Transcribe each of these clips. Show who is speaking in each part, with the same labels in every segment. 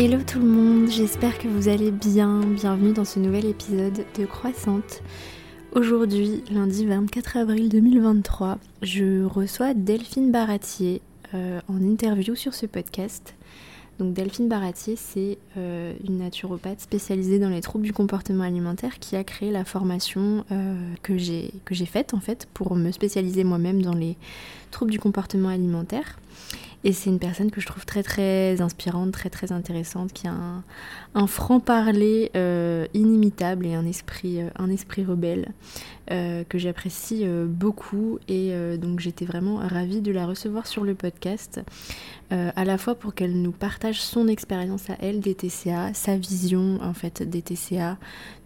Speaker 1: Hello tout le monde, j'espère que vous allez bien. Bienvenue dans ce nouvel épisode de Croissante. Aujourd'hui, lundi 24 avril 2023, je reçois Delphine Baratier euh, en interview sur ce podcast. Donc Delphine Baratier, c'est euh, une naturopathe spécialisée dans les troubles du comportement alimentaire qui a créé la formation euh, que j'ai faite en fait pour me spécialiser moi-même dans les troubles du comportement alimentaire. Et c'est une personne que je trouve très très inspirante, très très intéressante, qui a un, franc-parler euh, inimitable et un esprit, euh, un esprit rebelle euh, que j'apprécie beaucoup. Et donc j'étais vraiment ravie de la recevoir sur le podcast, à la fois pour qu'elle nous partage son expérience à elle des TCA, sa vision en fait des TCA,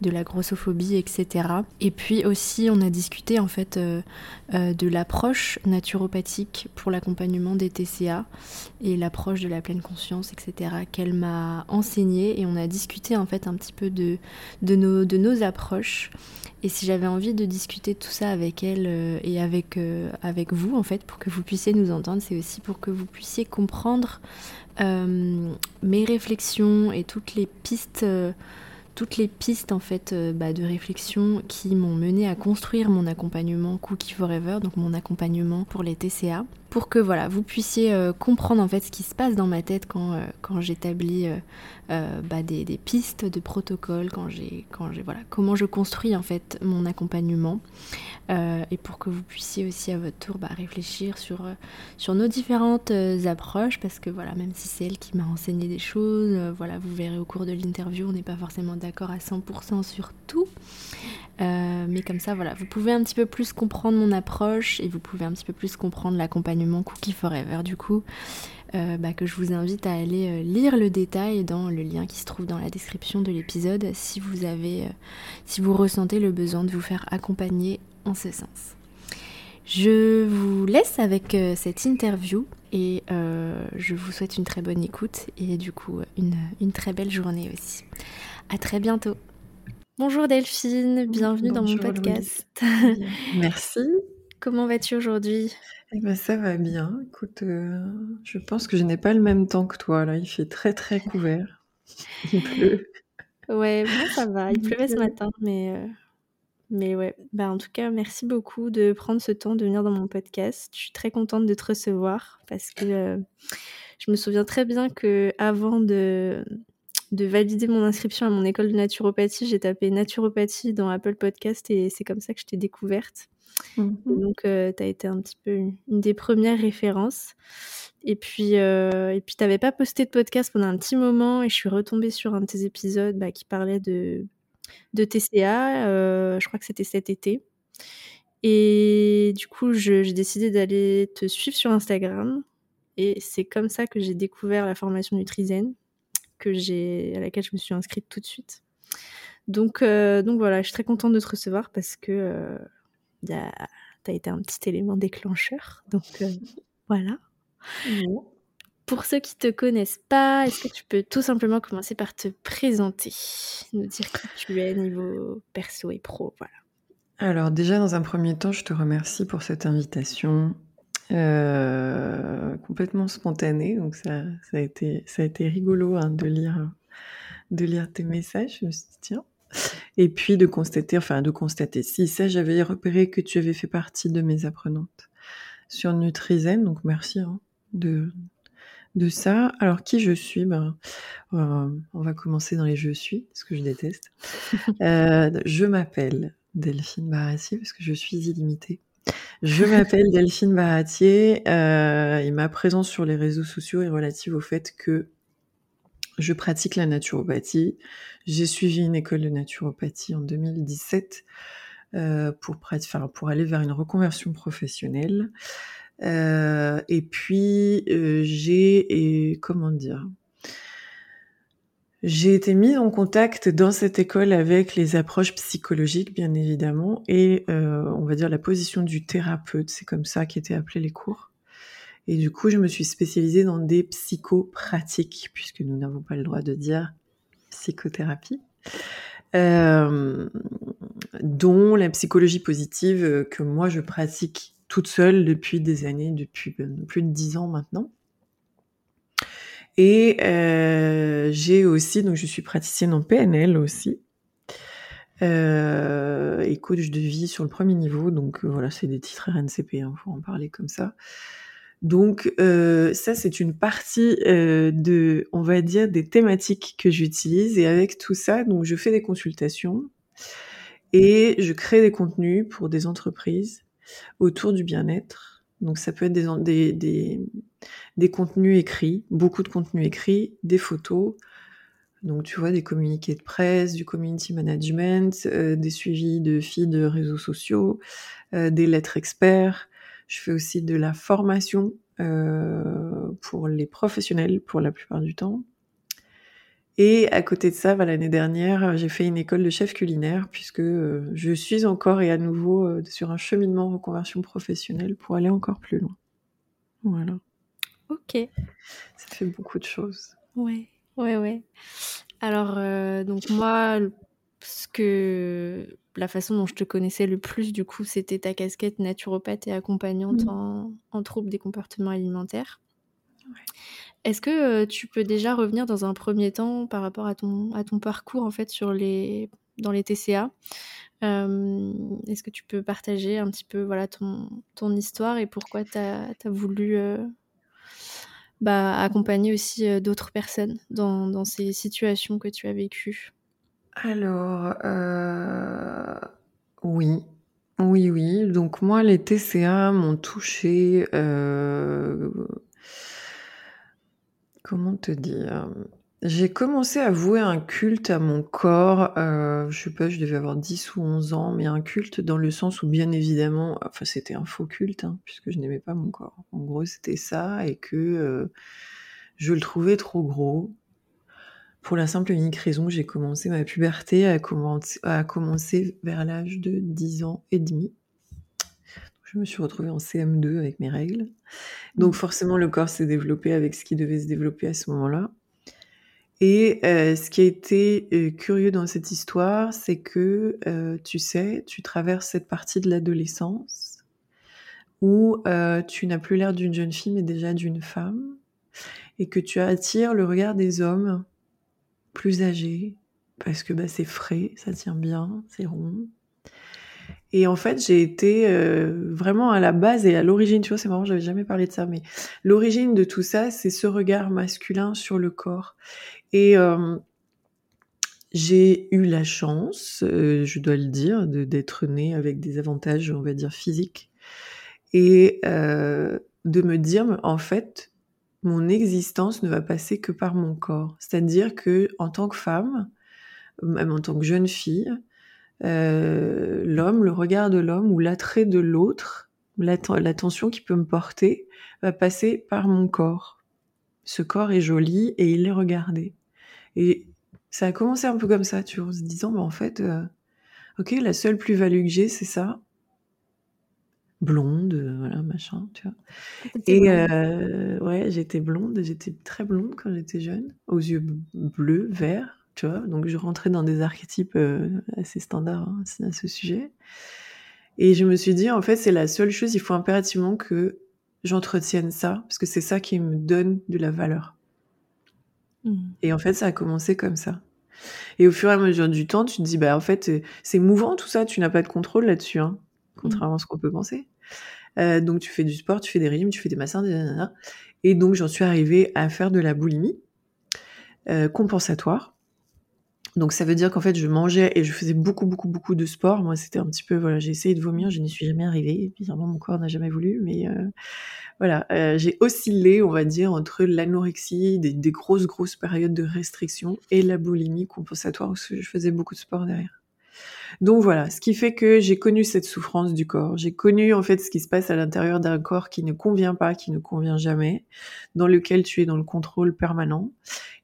Speaker 1: de la grossophobie, etc. Et puis aussi on a discuté en fait de l'approche naturopathique pour l'accompagnement des TCA et l'approche de la pleine conscience, etc., qu'elle m'a enseigné et on a discuté en fait un petit peu de, nos, approches. Et si j'avais envie de discuter tout ça avec elle euh, et avec, euh, avec vous, en fait, pour que vous puissiez nous entendre, c'est aussi pour que vous puissiez comprendre euh, mes réflexions et toutes les pistes toutes les pistes en fait bah, de réflexion qui m'ont mené à construire mon accompagnement Cookie Forever, donc mon accompagnement pour les TCA pour que voilà, vous puissiez euh, comprendre en fait ce qui se passe dans ma tête quand, euh, j'établis euh, bah, des, pistes de protocole, quand voilà comment je construis en fait mon accompagnement et pour que vous puissiez aussi à votre tour bah, réfléchir sur, sur nos différentes approches parce que voilà même si c'est elle qui m'a enseigné des choses, voilà vous verrez au cours de l'interview on n'est pas forcément d'accord à 100% sur tout. Euh, mais comme ça, voilà, vous pouvez un petit peu plus comprendre mon approche et vous pouvez un petit peu plus comprendre l'accompagnement Cookie Forever. Du coup, euh, bah, que je vous invite à aller euh, lire le détail dans le lien qui se trouve dans la description de l'épisode si vous avez, si vous ressentez le besoin de vous faire accompagner en ce sens. Je vous laisse avec cette interview et je vous souhaite une très bonne écoute et du coup une, une très belle journée aussi. À très bientôt. Bonjour Delphine, bienvenue dans mon podcast.
Speaker 2: Merci.
Speaker 1: Comment vas-tu aujourd'hui?
Speaker 2: Eh ben, Ça va bien. Écoute, euh, je pense que je n'ai pas le même temps que toi. Là, il fait très très couvert. Il pleut.
Speaker 1: Ouais, moi ça va. Il pleuvait ce matin, mais, euh, mais ouais. Bah, en tout cas, merci beaucoup de prendre ce temps de venir dans mon podcast. Je suis très contente de te recevoir parce que euh, je me souviens très bien que avant de de valider mon inscription à mon école de naturopathie, j'ai tapé naturopathie dans Apple Podcast et c'est comme ça que je t'ai découverte. Mhm. Donc, euh, tu as été un petit peu une, des premières références. Et puis, euh, et puis tu n'avais pas posté de podcast pendant un petit moment et je suis retombée sur un de tes épisodes bah, qui parlait de, de TCA. Euh, je crois que c'était cet été. Et du coup, j'ai décidé d'aller te suivre sur Instagram. Et c'est comme ça que j'ai découvert la formation Nutrizen que j'ai, à laquelle je me suis inscrite tout de suite. Donc, euh, donc voilà, je suis très contente de te recevoir parce que euh, tu as été un petit élément déclencheur. Donc euh, voilà. Pour ceux qui te connaissent pas, est-ce que tu peux tout simplement commencer par te présenter, nous dire qui tu es niveau perso et pro, voilà.
Speaker 2: Alors déjà, dans un premier temps, je te remercie pour cette invitation. Euh, complètement spontané, donc ça, ça, a été, ça a été rigolo hein, de, lire, de lire tes messages. Je me suis dit, tiens. Et puis de constater, enfin de constater, si ça j'avais repéré que tu avais fait partie de mes apprenantes sur Nutrizen, donc merci hein, de, de ça. Alors qui je suis? Ben, euh, On va commencer dans les je suis, ce que je déteste. Euh, je m'appelle Delphine Barassi parce que je suis illimitée. Je m'appelle Delphine Baratier euh, et ma présence sur les réseaux sociaux est relative au fait que je pratique la naturopathie. J'ai suivi une école de naturopathie en 2017 euh, pour, aller vers une reconversion professionnelle. Euh, et puis j'ai, comment dire, j'ai été mise en contact dans cette école avec les approches psychologiques, bien évidemment, et euh, on va dire la position du thérapeute, c'est comme ça qu'étaient appelés les cours. Et du coup, je me suis spécialisée dans des psychopratiques, puisque nous n'avons pas le droit de dire psychothérapie, euh, dont la psychologie positive que moi je pratique toute seule depuis des années, depuis plus de dix ans maintenant. Et j'ai aussi, donc je suis praticienne en PNL aussi. et coach de vie sur le premier niveau. Donc voilà, c'est des titres RNCP, il hein, faut en parler comme ça. Donc ça, c'est une partie de, on va dire, des thématiques que j'utilise. Et avec tout ça, donc je fais des consultations et je crée des contenus pour des entreprises autour du bien-être. Donc ça peut être des, contenus écrits, beaucoup de contenus écrits, des photos, donc tu vois des communiqués de presse, du community management, euh, des suivis de feeds de réseaux sociaux, euh, des lettres experts. Je fais aussi de la formation euh, pour les professionnels pour la plupart du temps. Et à côté de ça, bah, l'année dernière, j'ai fait une école de chef culinaire puisque euh, je suis encore et à nouveau euh, sur un cheminement de reconversion professionnelle pour aller encore plus loin. Voilà.
Speaker 1: Ok.
Speaker 2: Ça fait beaucoup de choses.
Speaker 1: Ouais, ouais, ouais. Alors, euh, donc moi, ce que la façon dont je te connaissais le plus, du coup, c'était ta casquette naturopathe et accompagnante mmh. en, en troubles des comportements alimentaires. Est-ce que tu peux déjà revenir dans un premier temps par rapport à ton, parcours en fait sur les, dans les TCA Est-ce que tu peux partager un petit peu voilà, ton, histoire et pourquoi tu as, voulu bah, accompagner aussi d'autres personnes dans, dans, ces situations que tu as vécues?
Speaker 2: Alors, oui. Oui, oui. Donc moi, les TCA m'ont touché Comment te dire? J'ai commencé à vouer un culte à mon corps, euh, je sais pas, je devais avoir 10 ou 11 ans, mais un culte dans le sens où bien évidemment enfin c'était un faux culte, hein, puisque je n'aimais pas mon corps. En gros, c'était ça et que, euh, je le trouvais trop gros. Pour la simple et unique raison que j'ai commencé ma puberté à commencer vers l'âge de 10 ans et demi. Je me suis retrouvée en CM2 avec mes règles. Donc mmh. forcément, le corps s'est développé avec ce qui devait se développer à ce moment-là. Et euh, ce qui a été euh, curieux dans cette histoire, c'est que, euh, tu sais, tu traverses cette partie de l'adolescence où tu n'as plus l'air d'une jeune fille, mais déjà d'une femme, et que tu attires le regard des hommes plus âgés, parce que bah, c'est frais, ça tient bien, c'est rond, et en fait, j'ai été euh, vraiment à la base et à l'origine, tu vois, c'est marrant, j'avais jamais parlé de ça, mais l'origine de tout ça, c'est ce regard masculin sur le corps. Et euh, j'ai eu la chance, euh, je dois le dire, d'être née avec des avantages, on va dire, physiques. Et de me dire, en fait, mon existence ne va passer que par mon corps. C'est-à-dire que en tant que femme, même en tant que jeune fille, euh, l'homme, le regard de l'homme ou l'attrait de l'autre, l'attention qui peut me porter, va passer par mon corps. Ce corps est joli et il est regardé. Et ça a commencé un peu comme ça, tu vois, en se disant, mais en fait, euh, ok, la seule plus-value que j'ai, c'est ça. Blonde, euh, voilà, machin, tu vois. Et ouais, j'étais blonde, j'étais très blonde quand j'étais jeune, aux yeux bleus, verts, tu vois. Donc je rentrais dans des archétypes euh, assez standards hein, à ce sujet. Et je me suis dit, en fait, c'est la seule chose, il faut impérativement que j'entretienne ça, parce que c'est ça qui me donne de la valeur. Mmh. Et en fait, ça a commencé comme ça. Et au fur et à mesure du temps, tu te dis, bah en fait, c'est mouvant tout ça, tu n'as pas de contrôle là-dessus, hein, contrairement à ce qu'on peut penser. Euh, donc tu fais du sport, tu fais des régimes, tu fais des massins, des Et donc j'en suis arrivée à faire de la boulimie euh, compensatoire. Donc ça veut dire qu'en fait je mangeais et je faisais beaucoup beaucoup beaucoup de sport. Moi c'était un petit peu voilà j'ai essayé de vomir, je n'y suis jamais arrivée. Bizarrement mon corps n'a jamais voulu, mais euh, voilà euh, j'ai oscillé on va dire entre l'anorexie, des, grosses grosses périodes de restriction et la boulimie compensatoire parce que je faisais beaucoup de sport derrière. Donc voilà, ce qui fait que j'ai connu cette souffrance du corps. J'ai connu en fait ce qui se passe à l'intérieur d'un corps qui ne convient pas, qui ne convient jamais, dans lequel tu es dans le contrôle permanent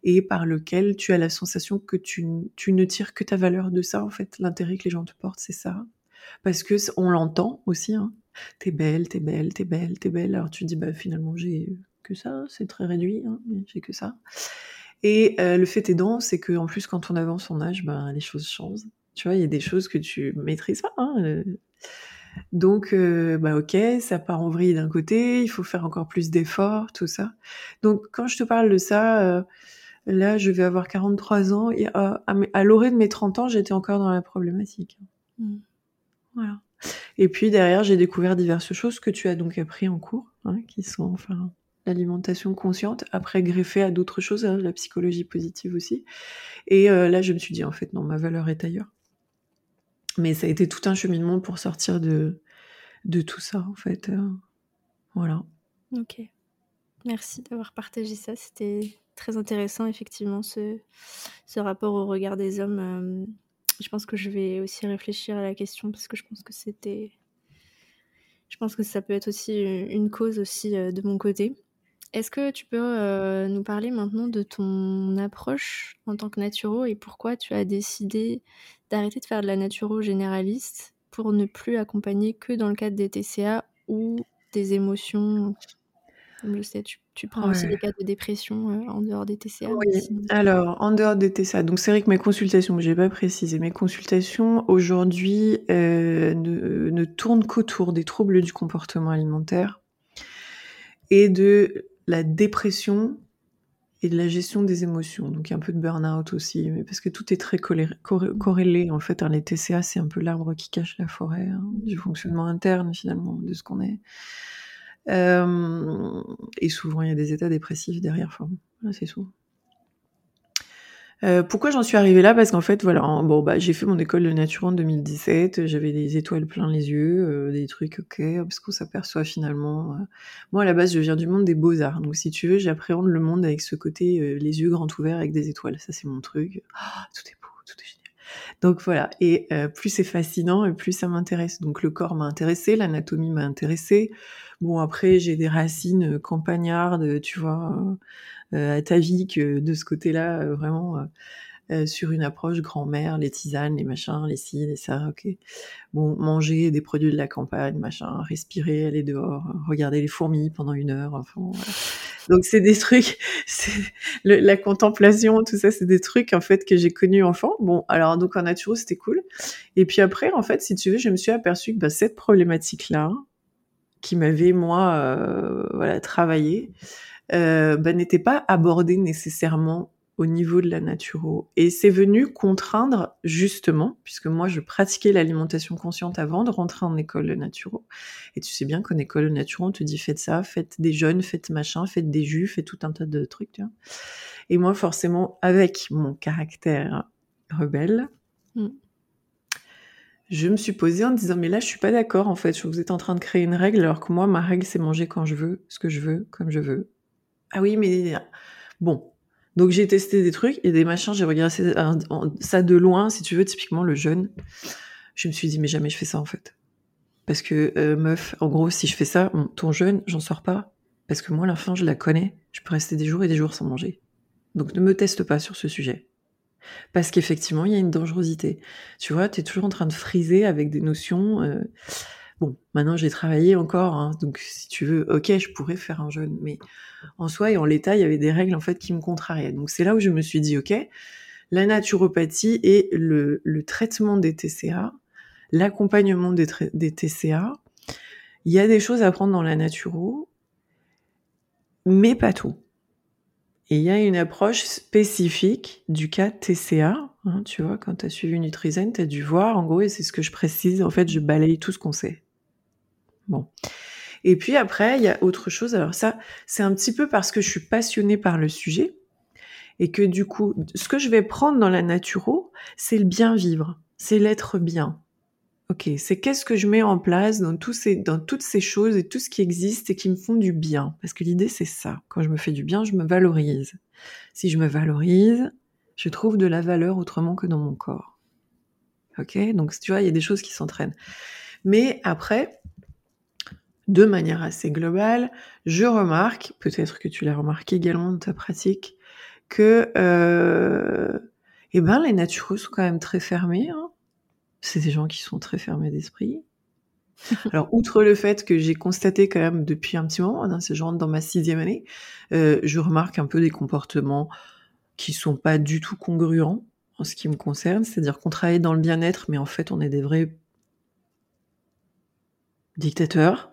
Speaker 2: et par lequel tu as la sensation que tu, ne tires que ta valeur de ça en fait. L'intérêt que les gens te portent, c'est ça. Parce que on l'entend aussi. Hein. T'es belle, t'es belle, t'es belle, t'es belle. Alors tu dis bah finalement j'ai que ça, c'est très réduit, hein, j'ai que ça. Et euh, le fait aidant, c'est que en plus quand on avance en âge, ben les choses changent. Tu vois, il y a des choses que tu maîtrises pas. Hein, Donc, euh, bah ok, ça part en vrille d'un côté, il faut faire encore plus d'efforts, tout ça. Donc, quand je te parle de ça, euh, là, je vais avoir 43 ans et à, à, l'orée de mes 30 ans, j'étais encore dans la problématique. Mm. Voilà. Et puis derrière, j'ai découvert diverses choses que tu as donc appris en cours, hein, qui sont enfin l'alimentation consciente, après greffé à d'autres choses, hein, la psychologie positive aussi. Et euh, là, je me suis dit, en fait, non, ma valeur est ailleurs. Mais ça a été tout un cheminement pour sortir de, de tout ça, en fait. Euh, voilà.
Speaker 1: Ok. Merci d'avoir partagé ça. C'était très intéressant, effectivement, ce, rapport au regard des hommes. Euh, je pense que je vais aussi réfléchir à la question parce que je pense que c'était. Je pense que ça peut être aussi une cause aussi de mon côté. Est-ce que tu peux euh, nous parler maintenant de ton approche en tant que naturo et pourquoi tu as décidé d'arrêter de faire de la naturo généraliste pour ne plus accompagner que dans le cadre des TCA ou des émotions je sais, tu, prends aussi des cas de dépression euh, en dehors des TCA.
Speaker 2: Oui. Alors, en dehors des TCA, donc c'est vrai que mes consultations, je n'ai pas précisé, mes consultations aujourd'hui euh, ne, ne tournent qu'autour des troubles du comportement alimentaire et de la dépression et de la gestion des émotions. Donc il y a un peu de burn-out aussi, mais parce que tout est très corrélé. En fait, hein, les TCA, c'est un peu l'arbre qui cache la forêt hein, du fonctionnement interne finalement de ce qu'on est. Euh, et souvent, il y a des états dépressifs derrière. Enfin, c'est souvent. Euh, pourquoi j'en suis arrivée là? Parce qu'en fait, voilà, bon, bah, j'ai fait mon école de nature en 2017, j'avais des étoiles plein les yeux, euh, des trucs, ok, parce qu'on s'aperçoit finalement. Euh, moi, à la base, je viens du monde des beaux-arts, donc si tu veux, j'appréhende le monde avec ce côté, les yeux grands ouverts avec des étoiles, ça c'est mon truc. Ah, tout est beau, tout est génial. Donc voilà, et plus c'est fascinant, et plus ça m'intéresse. Donc le corps m'a intéressé, l'anatomie m'a intéressé. Bon, après, j'ai des racines campagnardes, tu vois euh, que de ce côté-là, euh, vraiment euh, sur une approche grand-mère, les tisanes, les machins, les ci, les ça, ok. Bon, manger des produits de la campagne, machin, respirer, aller dehors, regarder les fourmis pendant une heure, enfin. Donc c'est des trucs, c'est la contemplation, tout ça, c'est des trucs en fait que j'ai connus enfant. Bon, alors donc en naturo c'était cool. Et puis après, en fait, si tu veux, je me suis aperçue que bah, cette problématique-là, qui m'avait moi, euh, voilà, travaillé, euh, bah, n'était pas abordé nécessairement au niveau de la naturo. Et c'est venu contraindre, justement, puisque moi je pratiquais l'alimentation consciente avant de rentrer en école de naturo. Et tu sais bien qu'en école de naturo, on te dit faites ça, faites des jeunes, faites machin, faites des jus, faites tout un tas de trucs. Tu vois. Et moi, forcément, avec mon caractère rebelle, mm. je me suis posée en disant mais là je suis pas d'accord en fait, vous êtes en train de créer une règle alors que moi ma règle c'est manger quand je veux, ce que je veux, comme je veux, ah oui, mais bon. Donc j'ai testé des trucs et des machins, j'ai regardé ça de loin, si tu veux, typiquement le jeûne. Je me suis dit, mais jamais je fais ça en fait. Parce que, euh, meuf, en gros, si je fais ça, ton jeûne, j'en sors pas. Parce que moi, la faim, je la connais. Je peux rester des jours et des jours sans manger. Donc ne me teste pas sur ce sujet. Parce qu'effectivement, il y a une dangerosité. Tu vois, tu es toujours en train de friser avec des notions. Euh, Bon, maintenant j'ai travaillé encore, hein, donc si tu veux, ok, je pourrais faire un jeûne, mais en soi et en l'état, il y avait des règles en fait qui me contrariaient. Donc c'est là où je me suis dit, ok, la naturopathie et le, traitement des TCA, l'accompagnement des, TCA, il y a des choses à prendre dans la naturo, mais pas tout. Et il y a une approche spécifique du cas TCA. Hein, tu vois, quand tu as suivi Nutrizen, tu as dû voir, en gros, et c'est ce que je précise, en fait, je balaye tout ce qu'on sait. Bon. Et puis après, il y a autre chose. Alors ça, c'est un petit peu parce que je suis passionnée par le sujet et que du coup, ce que je vais prendre dans la naturo, c'est le bien vivre, c'est l'être bien. Ok, c'est qu'est-ce que je mets en place dans, ces, dans toutes ces choses et tout ce qui existe et qui me font du bien. Parce que l'idée, c'est ça. Quand je me fais du bien, je me valorise. Si je me valorise, je trouve de la valeur autrement que dans mon corps. Ok, donc tu vois, il y a des choses qui s'entraînent. Mais après, de manière assez globale, je remarque, peut-être que tu l'as remarqué également dans ta pratique, que euh, eh ben, les natureux sont quand même très fermés. Hein. C'est des gens qui sont très fermés d'esprit. Alors, outre le fait que j'ai constaté quand même depuis un petit moment, hein, c'est genre dans ma sixième année, euh, je remarque un peu des comportements qui sont pas du tout congruents en ce qui me concerne, c'est-à-dire qu'on travaille dans le bien-être, mais en fait on est des vrais dictateurs,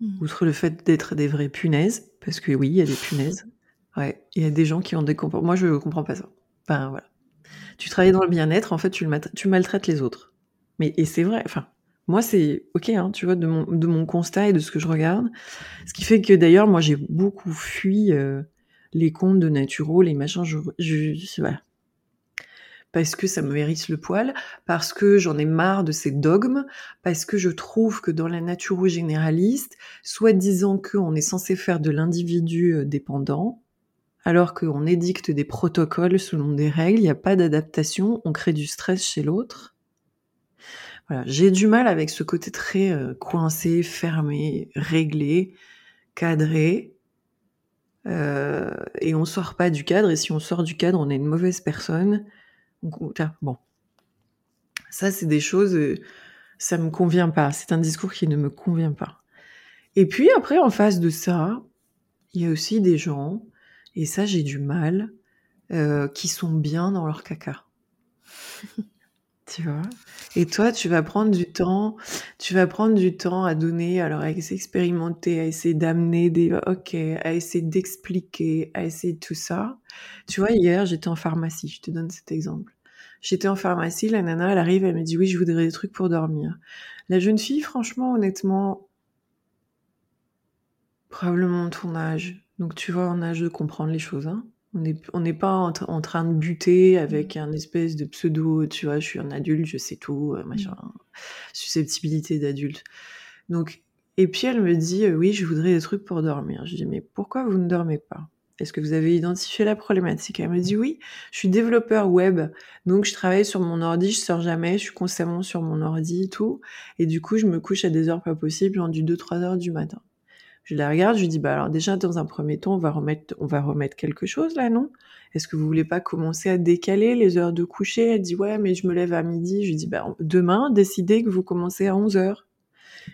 Speaker 1: Mmh.
Speaker 2: outre le fait d'être des vraies punaises, parce que oui, il y a des punaises. Ouais, il y a des gens qui ont des comportements. Moi, je comprends pas ça. Enfin, voilà. Tu travailles dans le bien-être, en fait, tu, le tu maltraites les autres. Mais, et c'est vrai, enfin, moi, c'est ok, hein, tu vois, de mon, de mon constat et de ce que je regarde. Ce qui fait que d'ailleurs, moi, j'ai beaucoup fui euh, les comptes de Naturo, les machins. Je, je, je- voilà. Parce que ça me hérisse le poil, parce que j'en ai marre de ces dogmes, parce que je trouve que dans la naturo généraliste, soi-disant qu'on est censé faire de l'individu euh, dépendant, alors qu'on édicte des protocoles selon des règles, il n'y a pas d'adaptation, on crée du stress chez l'autre. Voilà, j'ai du mal avec ce côté très euh, coincé, fermé, réglé, cadré. Euh, et on sort pas du cadre, et si on sort du cadre, on est une mauvaise personne. Bon. Ça, c'est des choses, euh, ça me convient pas. C'est un discours qui ne me convient pas. Et puis après, en face de ça, il y a aussi des gens, et ça, j'ai du mal, euh, qui sont bien dans leur caca. tu vois? Et toi, tu vas prendre du temps, tu vas prendre du temps à donner, alors à expérimenter, à essayer d'amener des ok, à essayer d'expliquer, à essayer tout ça. Tu vois, hier, j'étais en pharmacie, je te donne cet exemple. J'étais en pharmacie, la nana, elle arrive, elle me dit oui, je voudrais des trucs pour dormir. La jeune fille, franchement, honnêtement, probablement ton âge. Donc tu vois, en âge de comprendre les choses. Hein. On n'est on pas en, tra- en train de buter avec un espèce de pseudo, tu vois, je suis un adulte, je sais tout, euh, machin. Susceptibilité d'adulte. Donc, et puis elle me dit, euh, oui, je voudrais des trucs pour dormir. Je dis, mais pourquoi vous ne dormez pas? Est-ce que vous avez identifié la problématique? Elle me dit, oui, je suis développeur web, donc je travaille sur mon ordi, je sors jamais, je suis constamment sur mon ordi et tout. Et du coup, je me couche à des heures pas possibles, en du 2-3 heures du matin. Je la regarde, je lui dis, bah alors déjà, dans un premier temps, on va remettre, on va remettre quelque chose là, non? Est-ce que vous voulez pas commencer à décaler les heures de coucher? Elle dit, ouais, mais je me lève à midi. Je lui dis, bah demain, décidez que vous commencez à 11 heures.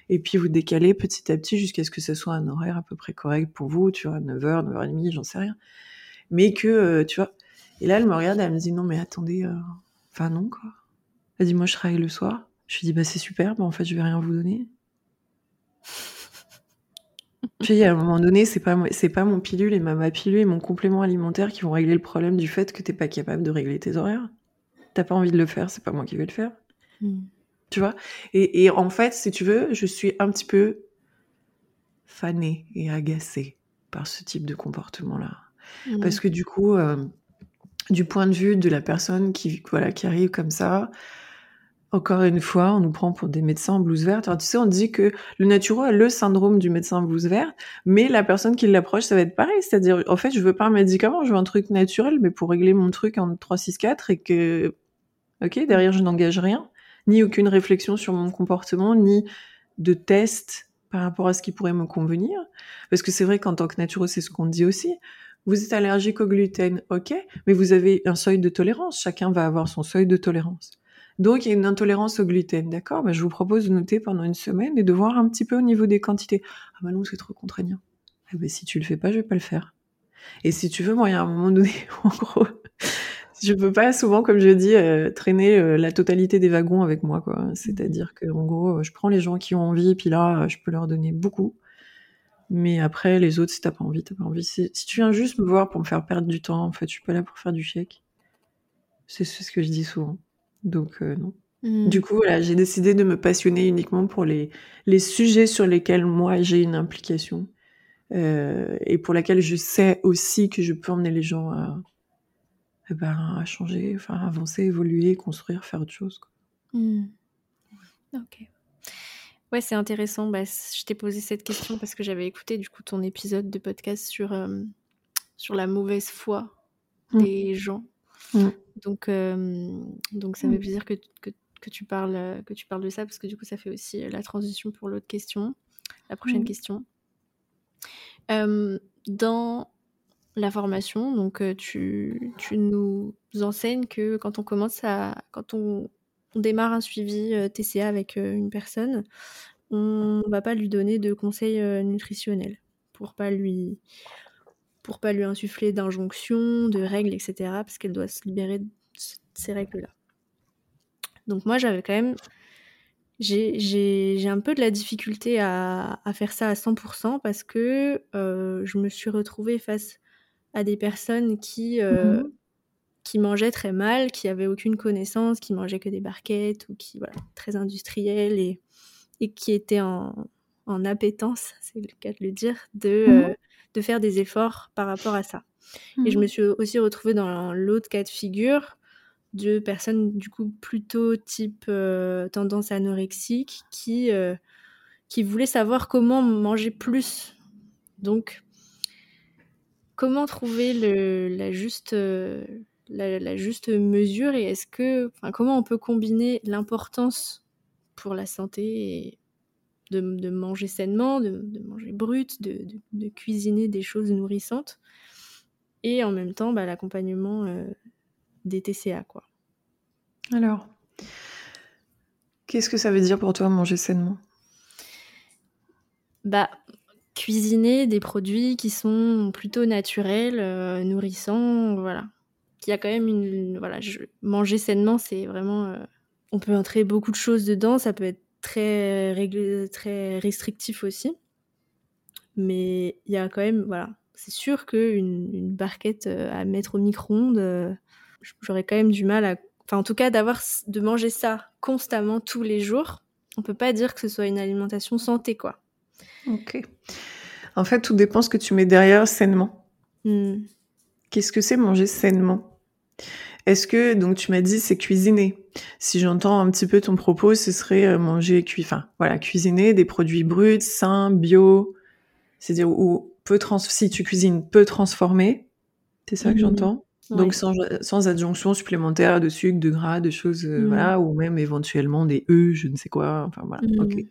Speaker 2: Et puis vous décalez petit à petit jusqu'à ce que ce soit un horaire à peu près correct pour vous, tu vois, 9h, 9h30, j'en sais rien. Mais que, euh, tu vois. Et là, elle me regarde, elle me dit, non, mais attendez, euh, enfin non, quoi. Elle dit, moi, je travaille le soir. Je lui dis, bah c'est super, mais en fait, je vais rien vous donner. Puis à un moment donné, c'est pas, c'est pas mon pilule et ma, pilule et mon complément alimentaire qui vont régler le problème du fait que t'es pas capable de régler tes horaires. T'as pas envie de le faire, c'est pas moi qui vais le faire.
Speaker 1: Mmh.
Speaker 2: Tu vois et, et en fait, si tu veux, je suis un petit peu fanée et agacée par ce type de comportement-là.
Speaker 1: Mmh.
Speaker 2: Parce que du coup, euh, du point de vue de la personne qui, voilà, qui arrive comme ça, encore une fois, on nous prend pour des médecins en blouse verte. Alors, tu sais, on dit que le naturo a le syndrome du médecin en blouse verte, mais la personne qui l'approche, ça va être pareil. C'est-à-dire, en fait, je veux pas un médicament, je veux un truc naturel, mais pour régler mon truc en 3, 6, 4 et que, ok, derrière, je n'engage rien, ni aucune réflexion sur mon comportement, ni de test par rapport à ce qui pourrait me convenir. Parce que c'est vrai qu'en tant que naturo, c'est ce qu'on dit aussi. Vous êtes allergique au gluten, ok, mais vous avez un seuil de tolérance. Chacun va avoir son seuil de tolérance. Donc, il y a une intolérance au gluten, d'accord? Ben, Je vous propose de noter pendant une semaine et de voir un petit peu au niveau des quantités. Ah bah non, c'est trop contraignant. Eh ben, si tu le fais pas, je vais pas le faire. Et si tu veux, moi, il y a un moment donné, en gros, je peux pas souvent, comme je dis, euh, traîner euh, la totalité des wagons avec moi, quoi. C'est-à-dire que, en gros, euh, je prends les gens qui ont envie, et puis là, je peux leur donner beaucoup. Mais après, les autres, si t'as pas envie, t'as pas envie. Si, tu viens juste me voir pour me faire perdre du temps, en fait, je suis pas là pour faire du chèque. C'est c'est ce que je dis souvent. Donc, euh, non.
Speaker 1: Mmh.
Speaker 2: Du coup, voilà, j'ai décidé de me passionner uniquement pour les, les sujets sur lesquels moi j'ai une implication euh, et pour laquelle je sais aussi que je peux emmener les gens à, eh ben, à changer, enfin, avancer, évoluer, construire, faire autre chose. quoi.
Speaker 1: Mmh. Ok. Ouais, c'est intéressant. Bah, je t'ai posé cette question parce que j'avais écouté du coup ton épisode de podcast sur, euh, sur la mauvaise foi
Speaker 2: Mm.
Speaker 1: des gens.
Speaker 2: Mm.
Speaker 1: Donc, euh, donc ça me fait plaisir que, que, que tu parles, que tu parles de ça parce que du coup, ça fait aussi euh, la transition pour l'autre question, la prochaine question. Euh, dans la formation, donc euh, tu, nous enseignes que quand on commence à, quand on, démarre un suivi euh, TCA avec euh, une personne, on va pas lui donner de conseils nutritionnels pour pas lui, pour pas lui insuffler d'injonctions, de règles, etc. Parce qu'elle doit se libérer de ces règles-là. Donc moi, j'avais quand même j'ai un peu de la difficulté à, à, faire ça à 100% parce que je me suis retrouvée face à des personnes qui, euh, mmh qui mangeaient très mal, qui avaient aucune connaissance, qui mangeaient que des barquettes ou qui, voilà, très industrielles et, et qui étaient en, en appétence, c'est le cas de le dire, de, mmh euh, de faire des efforts par rapport à ça. Et je me mmh suis aussi retrouvée dans l'autre cas de figure de personnes du coup plutôt type euh, tendance anorexique qui, euh, qui voulaient savoir comment manger plus. Donc, comment trouver le, la, juste, euh, la, juste mesure et est-ce que, comment on peut combiner l'importance pour la santé de, de, manger sainement, de, de manger brut, de, de, cuisiner des choses nourrissantes et en même temps bah, l'accompagnement des TCA quoi.
Speaker 2: Alors, qu'est-ce que ça veut dire pour toi manger sainement?
Speaker 1: Bah, cuisiner des produits qui sont plutôt naturels, euh, nourrissants, voilà. Il y a quand même une. Voilà, manger sainement, c'est vraiment. Euh, on peut entrer beaucoup de choses dedans, ça peut être très, très restrictif aussi. Mais il y a quand même. Voilà. C'est sûr qu'une une barquette euh, à mettre au micro-ondes, j'aurais quand même du mal à enfin en tout cas d'avoir de manger ça constamment tous les jours, on peut pas dire que ce soit une alimentation santé quoi.
Speaker 2: Ok. En fait, tout dépend ce que tu mets derrière sainement. Hmm. Qu'est-ce que c'est manger sainement? Est-ce que donc tu m'as dit c'est cuisiner Si j'entends un petit peu ton propos, ce serait euh, manger cuit, enfin voilà, cuisiner des produits bruts, sains, bio, c'est-à-dire ou peu trans si tu cuisines peu transformé, c'est ça que hmm. j'entends? Donc sans, sans, adjonction supplémentaire de sucre, de gras, de choses, euh, voilà, ou même éventuellement des œufs, je ne sais quoi, enfin voilà, ok.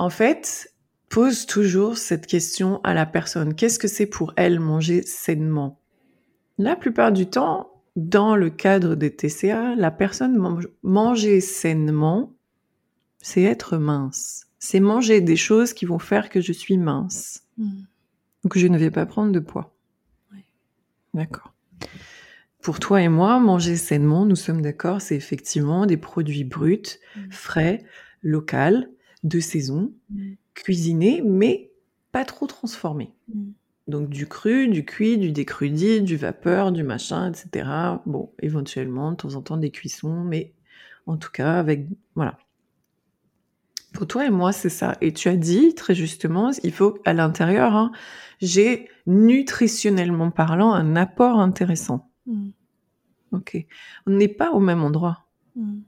Speaker 2: En fait, pose toujours cette question à la personne. Qu'est-ce que c'est pour elle manger sainement? La plupart du temps, dans le cadre des TCA, la personne mange, manger sainement, c'est être mince. C'est manger des choses qui vont faire que je suis mince. Mmh. que je ne vais pas prendre de poids. D'accord. Pour toi et moi, manger sainement, nous sommes d'accord, c'est effectivement des produits bruts, mmh. frais, locaux, de saison, mmh. cuisinés, mais pas trop transformés. Mmh. Donc du cru, du cuit, du décrudit, du vapeur, du machin, etc. Bon, éventuellement, de temps en temps, des cuissons, mais en tout cas, avec... Voilà. Pour toi et moi, c'est ça. Et tu as dit très justement, il faut à l'intérieur, hein, j'ai nutritionnellement parlant un apport intéressant. Mm. Ok. On n'est pas au même endroit. Mm.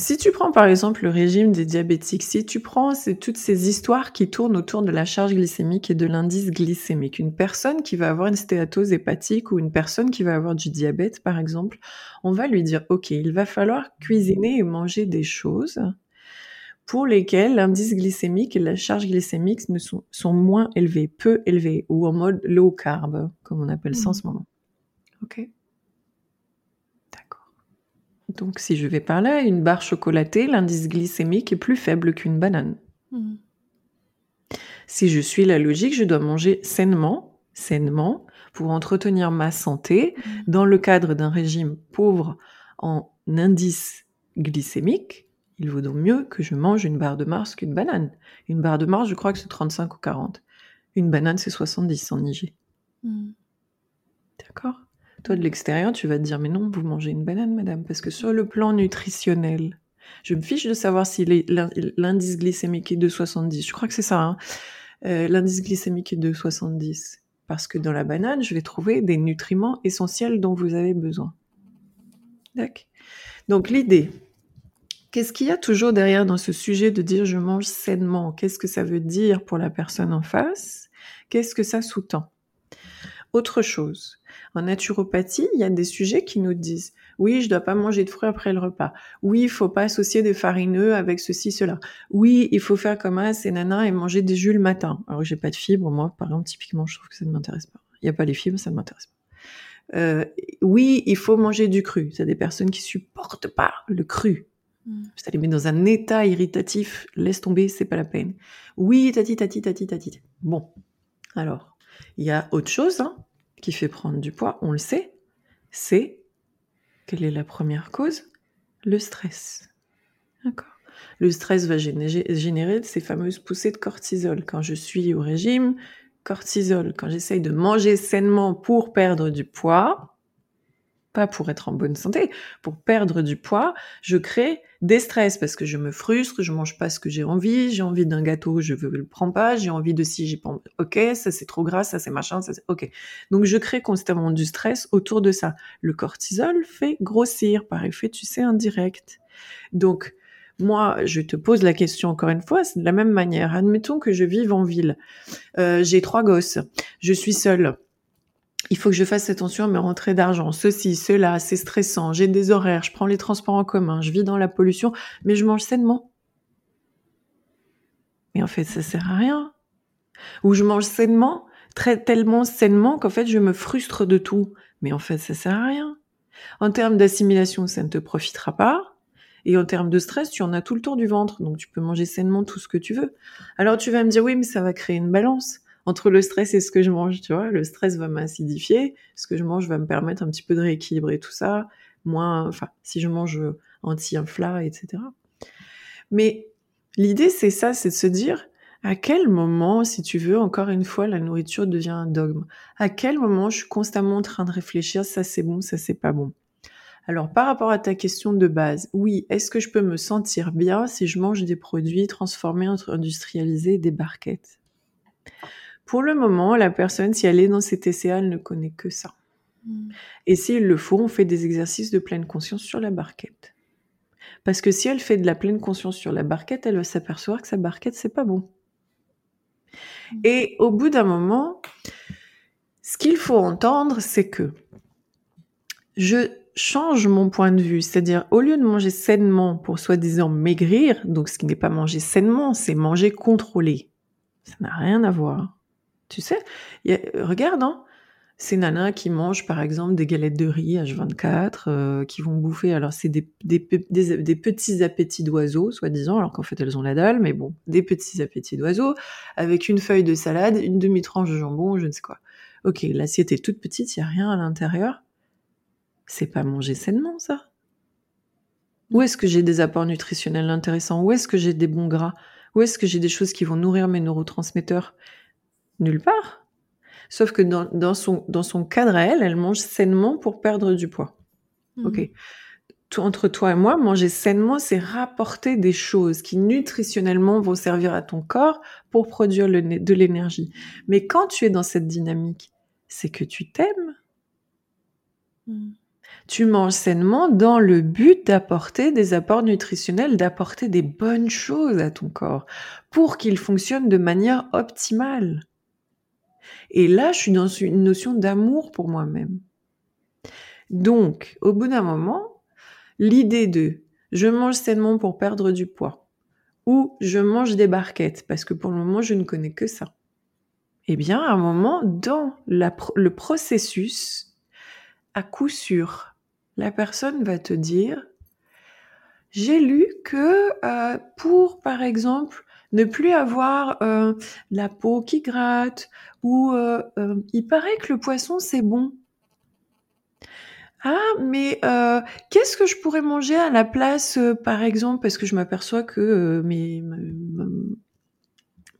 Speaker 2: Si tu prends par exemple le régime des diabétiques, si tu prends toutes ces histoires qui tournent autour de la charge glycémique et de l'indice glycémique, une personne qui va avoir une stéatose hépatique ou une personne qui va avoir du diabète par exemple, on va lui dire ok, il va falloir cuisiner et manger des choses pour lesquels l'indice glycémique et la charge glycémique ne sont, sont, moins élevés, peu élevés, ou en mode low carb, comme on appelle ça en mmh. ce moment. Ok? Donc si je vais par là, une barre chocolatée, l'indice glycémique est plus faible qu'une banane. Mmh. Si je suis la logique, je dois manger sainement, sainement, pour entretenir ma santé mmh. dans le cadre d'un régime pauvre en indice glycémique il vaut donc mieux que je mange une barre de Mars qu'une banane. Une barre de Mars, je crois que c'est 35 ou 40. Une banane, c'est 70 en IG. Hmm. D'accord? Toi, de l'extérieur, tu vas te dire, mais non, vous mangez une banane, madame, parce que sur le plan nutritionnel, je me fiche de savoir si l'indice glycémique est de 70. Je crois que c'est ça. Hein. Euh, l'indice glycémique est de 70. Parce que dans la banane, je vais trouver des nutriments essentiels dont vous avez besoin. D'accord Donc l'idée, Qu'est-ce qu'il y a toujours derrière dans ce sujet de dire je mange sainement? Qu'est-ce que ça veut dire pour la personne en face? Qu'est-ce que ça sous-tend? Autre chose, en naturopathie, il y a des sujets qui nous disent oui, je dois pas manger de fruits après le repas. Oui, il faut pas associer des farineux avec ceci, cela. Oui, il faut faire comme un et nana et manger des jus le matin. Alors j'ai pas de fibres, moi, par exemple, typiquement, je trouve que ça ne m'intéresse pas. Il n'y a pas les fibres, ça ne m'intéresse pas. Euh, oui, il faut manger du cru. Il y a des personnes qui supportent pas le cru. Mm. Ça les met dans un état irritatif. Laisse tomber, c'est pas la peine. Oui, tati, tati, tati, tati. Bon. Alors, il y a autre chose hein, qui fait prendre du poids, on le sait. C'est, quelle est la première cause? Le stress. Le stress va générer ces fameuses poussées de cortisol. Quand je suis au régime, cortisol. Quand j'essaye de manger sainement pour perdre du poids, pas pour être en bonne santé, pour perdre du poids, je crée des parce que je me frustre, je mange pas ce que j'ai envie, j'ai envie d'un gâteau, je ne le prends pas, j'ai envie de si j'ai pas OK, ça c'est trop gras, ça c'est machin, ça c'est OK. Donc je crée constamment du stress autour de ça. Le cortisol fait grossir par effet, tu sais, indirect. Donc moi, je te pose la question encore une fois, c'est de la même manière. Admettons que je vive en ville. Euh, j'ai trois gosses. Je suis seule il faut que je fasse attention à mes rentrées d'argent, ceci, cela, c'est stressant, j'ai des horaires, je prends les transports en commun, je vis dans la pollution, mais je mange sainement. Mais en fait, ça sert à rien. Ou je mange sainement, tellement sainement qu'en fait, je me frustre de tout. Mais en fait, ça sert à rien. En termes d'assimilation, ça ne te profitera pas. Et en termes de stress, tu en as tout le tour du ventre. Donc, tu peux manger sainement tout ce que tu veux. Alors, tu vas me dire, oui, mais ça va créer une balance entre le stress et ce que je mange, tu vois. Le stress va m'acidifier, ce que je mange va me permettre un petit peu de rééquilibrer tout ça, moins, enfin, si je mange anti-inflat, etc. Mais l'idée, c'est ça, c'est de se dire, à quel moment, si tu veux, encore une fois, la nourriture devient un dogme À quel moment je suis constamment en train de réfléchir, ça c'est bon, ça c'est pas bon alors, par rapport à ta question de base, oui, est-ce que je peux me sentir bien si je mange des produits transformés, industrialisés, des barquettes? Pour le moment, la personne, si elle est dans cet TCA, elle ne connaît que ça. Et s'il le faut, on fait des exercices de pleine conscience sur la barquette. Parce que si elle fait de la pleine conscience sur la barquette, elle va s'apercevoir que sa barquette, c'est pas bon. Hmm. Et au bout d'un moment, ce qu'il faut entendre, c'est que je change mon point de vue. C'est-à-dire, au lieu de manger sainement pour soi-disant maigrir, donc ce qui n'est pas manger sainement, c'est manger contrôlé. Ça n'a rien à voir. Tu sais, regarde, hein, ces nanas qui mangent par exemple des galettes de riz H24, euh, qui vont bouffer, alors c'est des, des, petits appétits d'oiseaux, soi-disant, alors qu'en fait elles ont la dalle, mais bon, des petits appétits d'oiseaux, avec une feuille de salade, une demi-tranche de jambon, je ne sais quoi. Ok, l'assiette est toute petite, il n'y a rien à l'intérieur. C'est pas manger sainement, ça. Où est-ce que j'ai des apports nutritionnels intéressants? Où est-ce que j'ai des bons gras? Où est-ce que j'ai des choses qui vont nourrir mes neurotransmetteurs? Nulle part. Sauf que dans, son, dans son cadre à elle, elle mange sainement pour perdre du poids. Mhm. Ok. entre toi et moi, manger sainement, c'est rapporter des choses qui nutritionnellement vont servir à ton corps pour produire de l'énergie. Mais quand tu es dans cette dynamique, c'est que tu t'aimes. Mhm. Tu manges sainement dans le but d'apporter des apports nutritionnels, d'apporter des bonnes choses à ton corps pour qu'il fonctionne de manière optimale. Et là, je suis dans une notion d'amour pour moi-même. Donc, au bout d'un moment, l'idée de je mange sainement pour perdre du poids ou je mange des barquettes parce que pour le moment, je ne connais que ça. Eh bien, à un moment, dans le processus, à coup sûr, la personne va te dire, j'ai lu que euh, pour, par exemple, ne plus avoir euh, la peau qui gratte, ou euh, euh, il paraît que le poisson c'est bon. Ah, mais qu'est-ce que je pourrais manger à la place, par exemple, parce que je m'aperçois que mes,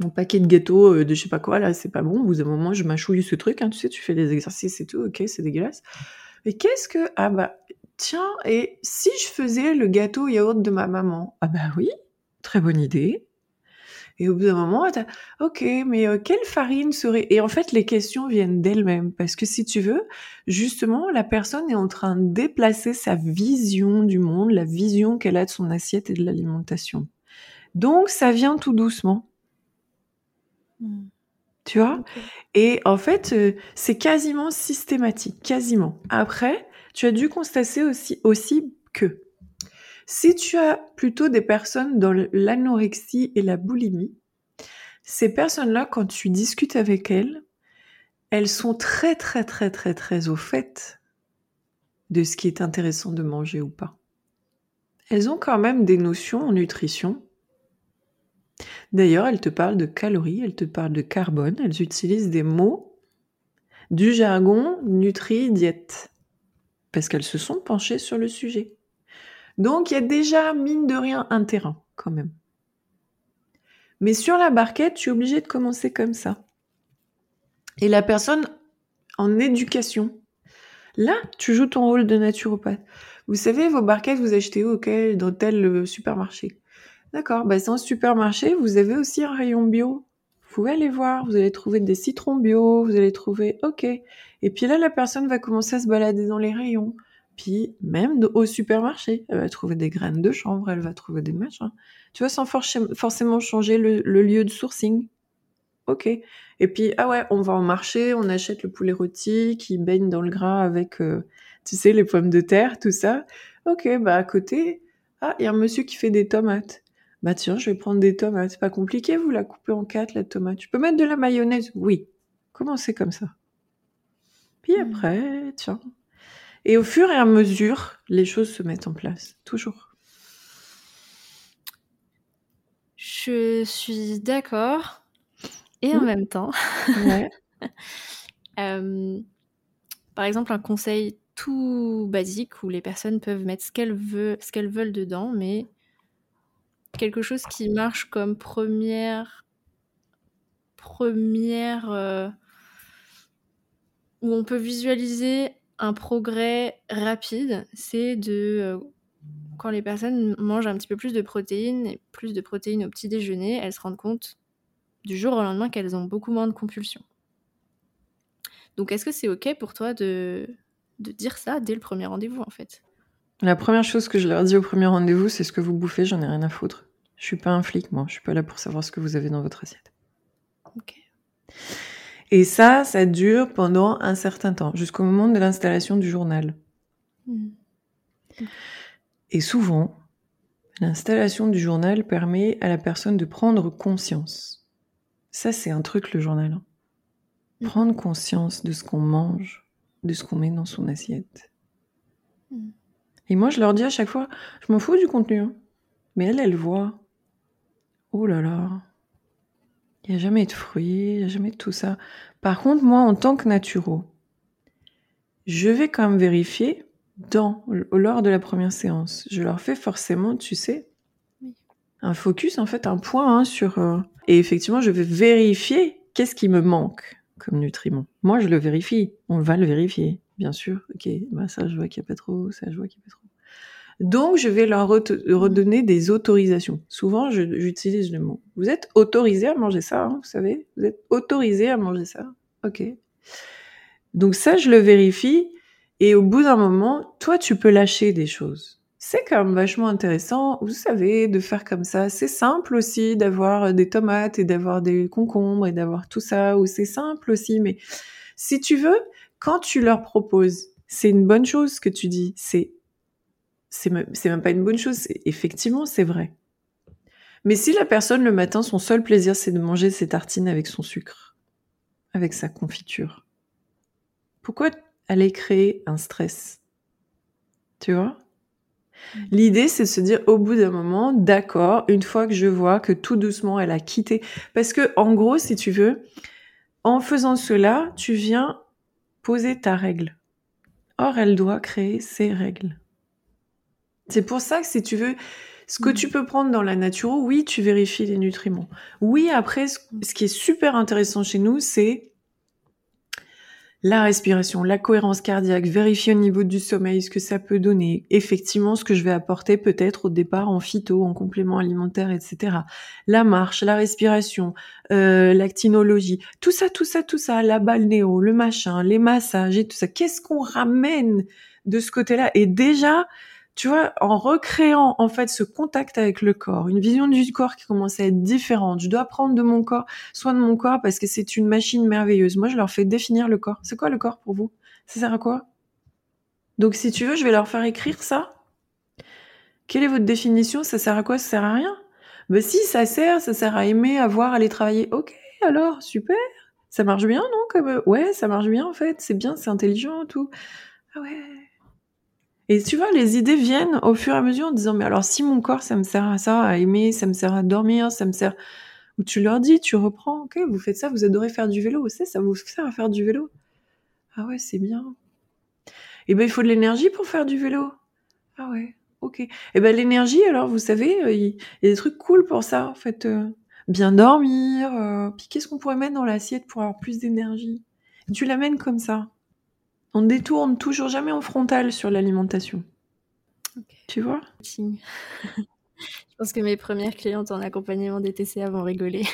Speaker 2: mon paquet de gâteaux de je sais pas quoi là, c'est pas bon. Au bout d'un moment, je mâchouille ce truc. Hein, tu sais, tu fais des exercices et tout. Ok, c'est dégueulasse. Mais qu'est-ce que ah bah tiens et si je faisais le gâteau yaourt de ma maman? Ah bah oui, très bonne idée. Et au bout d'un moment, ok, mais euh, quelle farine serait Et en fait, les questions viennent d'elles-mêmes parce que si tu veux, justement, la personne est en train de déplacer sa vision du monde, la vision qu'elle a de son assiette et de l'alimentation. Donc, ça vient tout doucement. Hmm. Tu vois? Et en fait, euh, c'est quasiment systématique, quasiment. Après, tu as dû constater aussi, aussi que si tu as plutôt des personnes dans l'anorexie et la boulimie, ces personnes-là, quand tu discutes avec elles, elles sont très très très très très au fait de ce qui est intéressant de manger ou pas. Elles ont quand même des notions en nutrition. D'ailleurs, elles te parlent de calories, elles te parlent de carbone, elles utilisent des mots du jargon nutri-diète parce qu'elles se sont penchées sur le sujet. Donc il y a déjà, mine de rien, un terrain quand même. Mais sur la barquette, tu es obligé de commencer comme ça. Et la personne en éducation, là, tu joues ton rôle de naturopathe. Vous savez, vos barquettes, vous achetez où Dans tel euh, supermarché. D'accord, bah, dans supermarché, vous avez aussi un rayon bio. Vous pouvez aller voir, vous allez trouver des citrons bio, vous allez trouver, ok. Et puis là, la personne va commencer à se balader dans les rayons. Puis même au supermarché, elle va trouver des graines de chanvre, elle va trouver des machins. Tu vois, sans forcément changer le, lieu de sourcing. Ok. Et puis, ah ouais, on va en marché, on achète le poulet rôti qui baigne dans le gras avec, euh, tu sais, les pommes de terre, tout ça. Ok, bah à côté, ah, il y a un monsieur qui fait des tomates. Bah tiens, je vais prendre des tomates. C'est pas compliqué, vous la coupez en quatre, la tomate. Tu peux mettre de la mayonnaise? Oui. Commencez comme ça? Puis hmm. après, tiens. Et au fur et à mesure, les choses se mettent en place. Toujours.
Speaker 1: Je suis d'accord. Et en même temps. Ouais. Euh, par exemple, un conseil tout basique où les personnes peuvent mettre ce qu'elles veulent, ce qu'elles veulent dedans, mais quelque chose qui marche comme première première euh, où on peut visualiser un progrès rapide, c'est de euh, quand les personnes mangent un petit peu plus de protéines et plus de protéines au petit déjeuner, elles se rendent compte du jour au lendemain qu'elles ont beaucoup moins de compulsions. Donc est-ce que c'est ok pour toi de, de dire ça dès le premier rendez-vous en fait?
Speaker 2: La première chose que je leur dis au premier rendez-vous, c'est ce que vous bouffez, j'en ai rien à foutre. Je suis pas un flic, moi. Je suis pas là pour savoir ce que vous avez dans votre assiette. Ok. Et ça, ça dure pendant un certain temps, jusqu'au moment de l'installation du journal. Hmm. Et souvent, l'installation du journal permet à la personne de prendre conscience. Ça, c'est un truc, le journal. Hein. Hmm. Prendre conscience de ce qu'on mange, de ce qu'on met dans son assiette. Hmm. Et moi, je leur dis à chaque fois, je m'en fous du contenu. Hein. Mais elle, elle voit. Oh là là. Il n'y a jamais de fruits, il n'y a jamais de tout ça. Par contre, moi, en tant que naturo, je vais quand même vérifier dans, lors de la première séance. Je leur fais forcément, tu sais, un focus, en fait, un point hein, sur... Euh, et effectivement, je vais vérifier qu'est-ce qui me manque comme nutriment. Moi, je le vérifie. On va le vérifier, bien sûr. Ok, bah ça, je vois qu'il n'y a pas trop, ça, je vois qu'il n'y a pas trop. Donc, je vais leur redonner des autorisations. Souvent, j'utilise le mot. Vous êtes autorisé à manger ça, hein, vous savez Vous êtes autorisé à manger ça. Ok. Donc ça, je le vérifie. Et au bout d'un moment, toi, tu peux lâcher des choses. C'est quand même vachement intéressant, vous savez, de faire comme ça. C'est simple aussi d'avoir des tomates et d'avoir des concombres et d'avoir tout ça, ou c'est simple aussi. Mais si tu veux, quand tu leur proposes, c'est une bonne chose ce que tu dis. C'est c'est même, même pas une bonne chose. Effectivement, c'est vrai. Mais si la personne le matin, son seul plaisir, c'est de manger ses tartines avec son sucre, avec sa confiture, pourquoi aller créer un stress? Tu vois? Mmh. L'idée, c'est de se dire au bout d'un moment, d'accord, une fois que je vois que tout doucement elle a quitté, parce que en gros, si tu veux, en faisant cela, tu viens poser ta règle. Or, elle doit créer ses règles. C'est pour ça que si tu veux, ce que tu peux prendre dans la nature, oui, tu vérifies les nutriments. Oui, après, ce, qui est super intéressant chez nous, c'est la respiration, la cohérence cardiaque, vérifier au niveau du sommeil ce que ça peut donner, effectivement ce que je vais apporter peut-être au départ en phyto, en complément alimentaire, etc. La marche, la respiration, euh, l'actinologie, tout ça, tout ça, tout ça, la balnéo, le machin, les massages et tout ça. Qu'est-ce qu'on ramène de ce côté-là? Et déjà, tu vois, en recréant en fait ce contact avec le corps, une vision du corps qui commence à être différente. Je dois prendre de mon corps, soin de mon corps parce que c'est une machine merveilleuse. Moi, je leur fais définir le corps. C'est quoi le corps pour vous? Ça sert à quoi? Donc, si tu veux, je vais leur faire écrire ça. Quelle est votre définition? Ça sert à quoi? Ça sert à rien Ben si, ça sert, ça sert à aimer, à voir, à aller travailler. Ok, alors super. Ça marche bien, non? Comme ouais, ça marche bien en fait. C'est bien, c'est intelligent, tout. Ah ouais et tu vois, les idées viennent au fur et à mesure en disant, mais alors si mon corps, ça me sert à ça, à aimer, ça me sert à dormir, ça me sert... Ou tu leur dis, tu reprends, ok, vous faites ça, vous adorez faire du vélo, c'est ça vous sert à faire du vélo. Ah ouais, c'est bien. Eh ben il faut de l'énergie pour faire du vélo. Ah ouais. ok. Eh ben l'énergie, alors, vous savez, euh, il y, a des trucs cool pour ça, en fait. Euh, bien dormir. Euh, puis qu'est-ce qu'on pourrait mettre dans l'assiette pour avoir plus d'énergie? Tu l'amènes comme ça. On détourne toujours jamais en frontal sur l'alimentation. Tu vois?
Speaker 1: Je pense que mes premières clientes en accompagnement des TCA vont rigoler.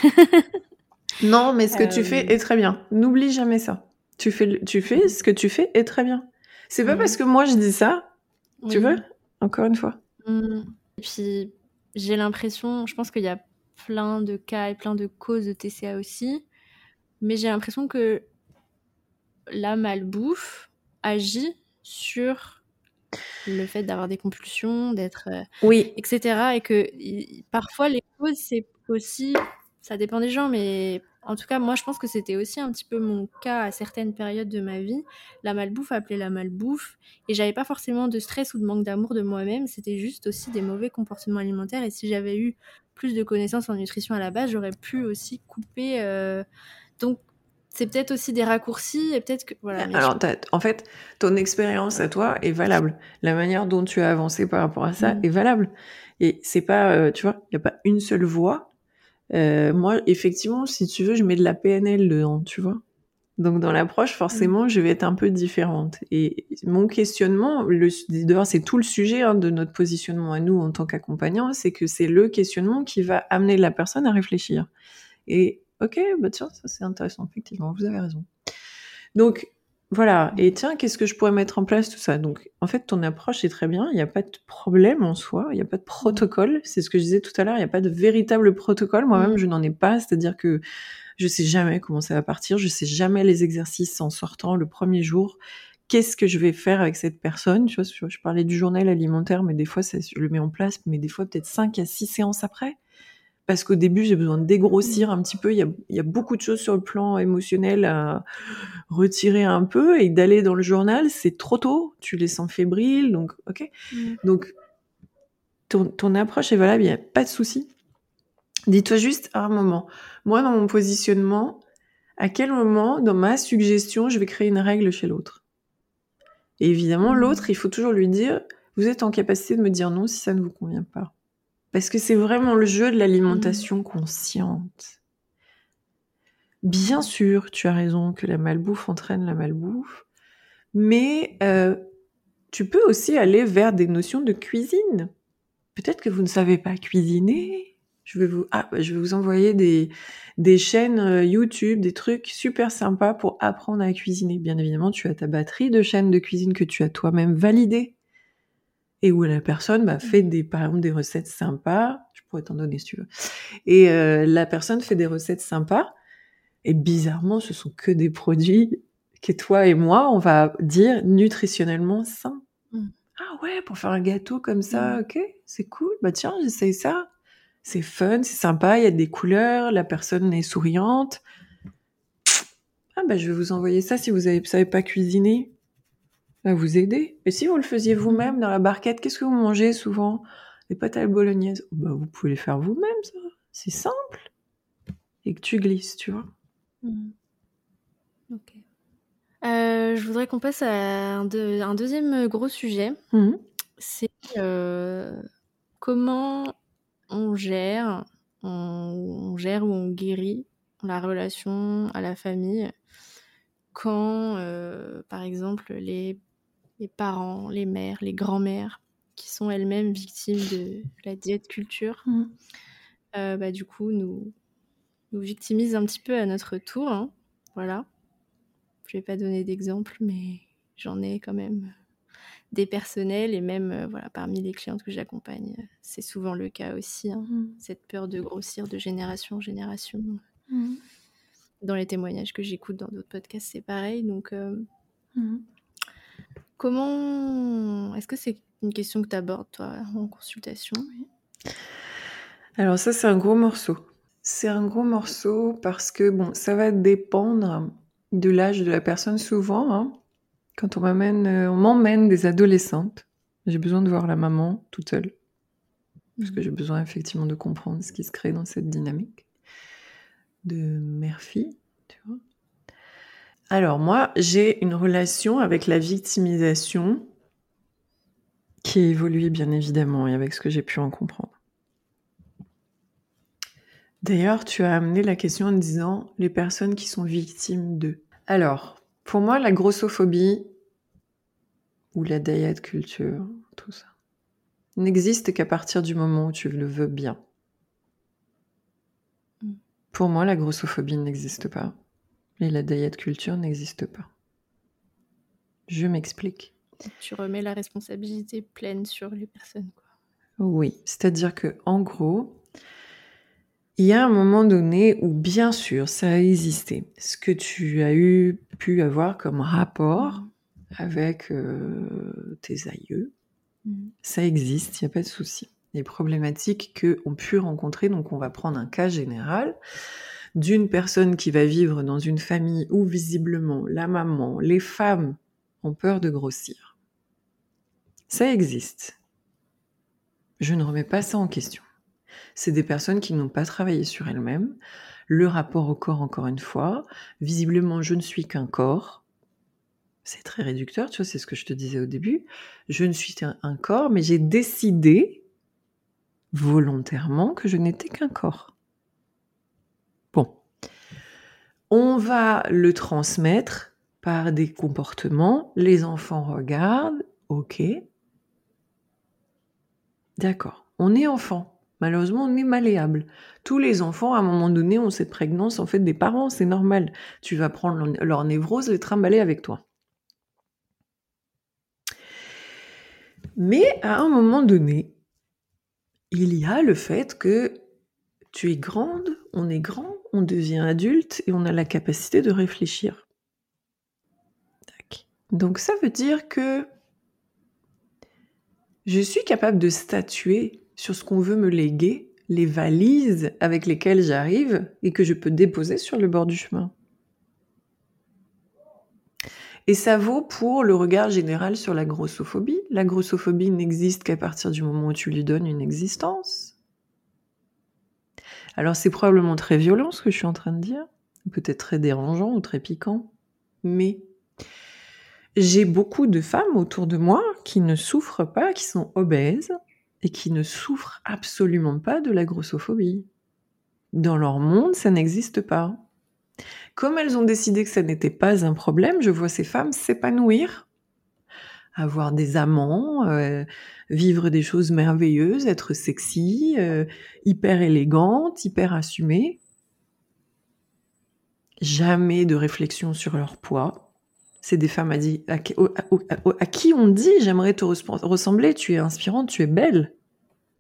Speaker 2: non, mais ce que tu fais est très bien. N'oublie jamais ça. Tu fais, tu fais ce que tu fais est très bien. C'est pas parce que moi je dis ça, tu veux Encore une fois.
Speaker 1: Mmh. Et puis j'ai l'impression, je pense qu'il y a plein de cas et plein de causes de TCA aussi, mais j'ai l'impression que la malbouffe agit sur le fait d'avoir des compulsions, d'être, euh,
Speaker 2: oui,
Speaker 1: etc. Et que parfois les causes c'est aussi, ça dépend des gens, mais en tout cas, moi, je pense que c'était aussi un petit peu mon cas à certaines périodes de ma vie. La malbouffe appelait la malbouffe. Et j'avais pas forcément de stress ou de manque d'amour de moi-même. C'était juste aussi des mauvais comportements alimentaires. Et si j'avais eu plus de connaissances en nutrition à la base, j'aurais pu aussi couper. Euh, donc, c'est peut-être aussi des raccourcis et peut-être que voilà.
Speaker 2: Alors, en fait, ton expérience à toi est valable. La manière dont tu as avancé par rapport à ça mmh. est valable. Et c'est pas, euh, tu vois, il y a pas une seule voie euh, moi, effectivement, si tu veux, je mets de la PNL dedans, tu vois. Donc dans l'approche, forcément, je vais être un peu différente. Et mon questionnement, le, d'ailleurs, c'est tout le sujet hein, de notre positionnement à nous en tant qu'accompagnants, c'est que c'est le questionnement qui va amener la personne à réfléchir. Et ok, bah tiens, ça c'est intéressant, effectivement, vous avez raison. Donc voilà, et tiens, qu'est-ce que je pourrais mettre en place, tout ça? Donc, en fait, ton approche est très bien, il n'y a pas de problème en soi, il n'y a pas de protocole, c'est ce que je disais tout à l'heure, il n'y a pas de véritable protocole, moi-même, je n'en ai pas, c'est-à-dire que je sais jamais comment ça va partir, je sais jamais les exercices en sortant le premier jour, qu'est-ce que je vais faire avec cette personne, tu vois, je parlais du journal alimentaire, mais des fois, ça, je le mets en place, mais des fois, peut-être 5 à 6 séances après, parce qu'au début, j'ai besoin de dégrossir un petit peu. Il y, a, il y, a, beaucoup de choses sur le plan émotionnel à retirer un peu et d'aller dans le journal, c'est trop tôt. Tu les sens fébriles, donc ok. Mm. Donc ton, ton, approche est valable, il n'y a pas de souci. Dis-toi juste à un moment, moi dans mon positionnement, à quel moment dans ma suggestion je vais créer une règle chez l'autre? Et évidemment, mm. l'autre, il faut toujours lui dire, vous êtes en capacité de me dire non si ça ne vous convient pas. Parce que c'est vraiment le jeu de l'alimentation consciente. Bien sûr, tu as raison que la malbouffe entraîne la malbouffe, mais euh, tu peux aussi aller vers des notions de cuisine. Peut-être que vous ne savez pas cuisiner. Je vais vous, ah, je vais vous envoyer des, des chaînes euh, YouTube, des trucs super sympas pour apprendre à cuisiner. Bien évidemment, tu as ta batterie de chaînes de cuisine que tu as toi-même validées et où la personne bah, fait des, par exemple, des recettes sympas. Je pourrais t'en donner si tu veux. Et euh, la personne fait des recettes sympas. Et bizarrement, ce sont que des produits que toi et moi, on va dire nutritionnellement sains. Mmh. Ah ouais, pour faire un gâteau comme ça, mmh. ok, c'est cool. Bah tiens, j'essaye ça. C'est fun, c'est sympa, il y a des couleurs, la personne est souriante. Ah bah je vais vous envoyer ça si vous ne savez pas cuisiner va vous aider. Et si vous le faisiez vous-même dans la barquette, qu'est-ce que vous mangez souvent? Les pâtes à la bolognaise. Bah, vous pouvez les faire vous-même, ça. C'est simple. Et que tu glisses, tu vois.
Speaker 1: Hmm. Ok. Euh, je voudrais qu'on passe à un, deuxième gros sujet. Hmm. C'est euh, comment on gère, on, gère ou on guérit la relation à la famille quand, euh, par exemple, les les parents, les mères, les grands-mères, qui sont elles-mêmes victimes de la diète culture, mmh. euh, bah, du coup, nous, nous victimisent un petit peu à notre tour. Hein. Voilà. Je vais pas donner d'exemple, mais j'en ai quand même des personnels et même euh, voilà parmi les clientes que j'accompagne, c'est souvent le cas aussi. Hein. Mmh. Cette peur de grossir de génération en génération. Mmh. Dans les témoignages que j'écoute dans d'autres podcasts, c'est pareil. Donc, euh, Comment. Est-ce que c'est une question que tu abordes, toi, en consultation?
Speaker 2: Alors, ça, c'est un gros morceau. C'est un gros morceau parce que, bon, ça va dépendre de l'âge de la personne souvent. Hein. Quand on m'amène, euh, on m'emmène des adolescentes, j'ai besoin de voir la maman toute seule. Parce que mmh. j'ai besoin effectivement de comprendre ce qui se crée dans cette dynamique de mère-fille, tu vois. Alors moi, j'ai une relation avec la victimisation qui évolue bien évidemment et avec ce que j'ai pu en comprendre. D'ailleurs, tu as amené la question en disant les personnes qui sont victimes d'eux. Alors, pour moi, la grossophobie ou la diet culture, tout ça, n'existe qu'à partir du moment où tu le veux bien. Mm. Pour moi, la grossophobie n'existe pas et la diet culture n'existe pas. Je m'explique.
Speaker 1: Tu remets la responsabilité pleine sur les personnes.
Speaker 2: Oui, c'est-à-dire que en gros, il y a un moment donné où bien sûr ça a existé. Ce que tu as eu pu avoir comme rapport mm. avec euh, tes aïeux, mm. ça existe, il n'y a pas de souci. Les problématiques que ont pu rencontrer, donc on va prendre un cas général d'une personne qui va vivre dans une famille où visiblement la maman, les femmes ont peur de grossir. Ça existe. Je ne remets pas ça en question. C'est des personnes qui n'ont pas travaillé sur elles-mêmes. Le rapport au corps, encore une fois. Visiblement, je ne suis qu'un corps. C'est très réducteur, tu vois, c'est ce que je te disais au début. Je ne suis qu'un corps, mais j'ai décidé volontairement que je n'étais qu'un corps. Bon. On va le transmettre par des comportements. Les enfants regardent. Ok. D'accord. On est enfant. Malheureusement, on est malléable. Tous les enfants, à un moment donné, ont cette prégnance en fait des parents, c'est normal. Tu vas prendre leur névrose, les trimballer avec toi. Mais à un moment donné, il y a le fait que tu es grande, on est grand, on devient adulte et on a la capacité de réfléchir. Donc ça veut dire que je suis capable de statuer sur ce qu'on veut me léguer, les valises avec lesquelles j'arrive et que je peux déposer sur le bord du chemin. Et ça vaut pour le regard général sur la grossophobie. La grossophobie n'existe qu'à partir du moment où tu lui donnes une existence. Alors c'est probablement très violent ce que je suis en train de dire, peut-être très dérangeant ou très piquant, mais j'ai beaucoup de femmes autour de moi qui ne souffrent pas, qui sont obèses, et qui ne souffrent absolument pas de la grossophobie. Dans leur monde, ça n'existe pas. Comme elles ont décidé que ça n'était pas un problème, je vois ces femmes s'épanouir, avoir des amants, euh, vivre des choses merveilleuses, être sexy, euh, hyper élégante, hyper assumée. Jamais de réflexion sur leur poids. C'est des femmes à, à, qui on dit j'aimerais te ressembler, tu es inspirante, tu es belle.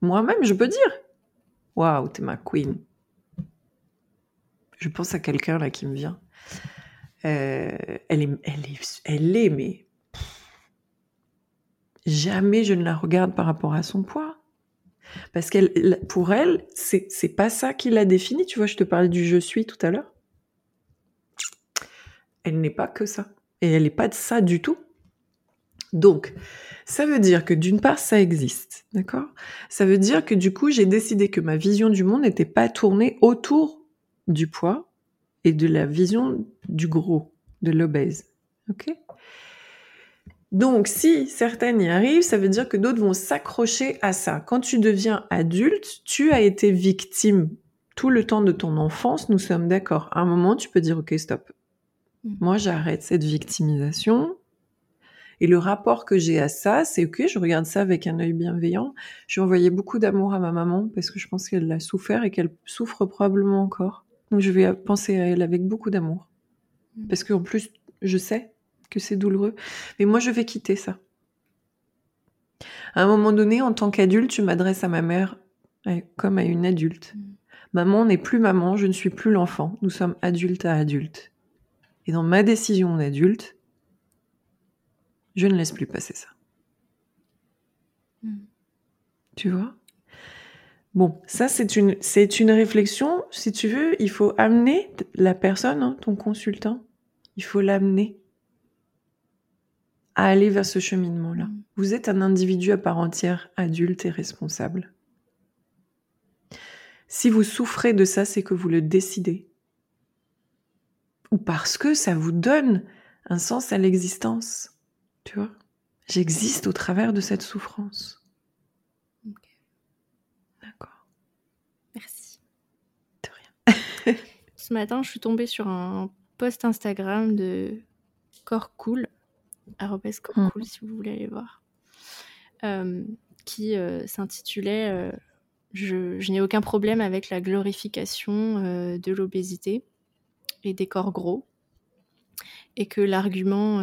Speaker 2: Moi-même, je peux dire Waouh, t'es ma queen. Je pense à quelqu'un là qui me vient. Euh, elle, est, elle, mais jamais je ne la regarde par rapport à son poids. Parce qu'elle, pour elle, c'est, c'est pas ça qui la définit. Tu vois, je te parlais du je suis tout à l'heure. Elle n'est pas que ça. Et elle n'est pas de ça du tout. Donc, ça veut dire que d'une part, ça existe, d'accord? Ça veut dire que du coup, j'ai décidé que ma vision du monde n'était pas tournée autour du poids et de la vision du gros, de l'obèse, ok? Donc, si certaines y arrivent, ça veut dire que d'autres vont s'accrocher à ça. Quand tu deviens adulte, tu as été victime tout le temps de ton enfance, nous sommes d'accord. À un moment, tu peux dire, OK, stop. Mm. Moi, j'arrête cette victimisation. Et le rapport que j'ai à ça, c'est que je regarde ça avec un œil bienveillant. J'ai envoyé beaucoup d'amour à ma maman parce que je pense qu'elle l'a souffert et qu'elle souffre probablement encore. Donc je vais penser à elle avec beaucoup d'amour. Mm. Parce qu'en plus, je sais que c'est douloureux. Mais moi, je vais quitter ça. À un moment donné, en tant qu'adulte, je m'adresse à ma mère comme à une adulte. Mm. Maman n'est plus maman, je ne suis plus l'enfant. Nous sommes adulte à adulte. Et dans ma décision d'adulte, je ne laisse plus passer ça. Hmm. Tu vois? Bon, ça c'est une, c'est une réflexion. Si tu veux, il faut amener la personne, hein, ton consultant, il faut l'amener à aller vers ce cheminement-là. Hmm. Vous êtes un individu à part entière, adulte et responsable. Si vous souffrez de ça, c'est que vous le décidez. Ou parce que ça vous donne un sens à l'existence. Tu vois J'existe au travers de cette souffrance. D'accord.
Speaker 1: Merci.
Speaker 2: De rien.
Speaker 1: Ce matin, je suis tombée sur un post Instagram de Corps Cool, Hmm. Cool si vous voulez aller voir, euh, qui euh, s'intitulait euh, Je, je n'ai aucun problème avec la glorification de l'obésité et des corps gros. Et que l'argument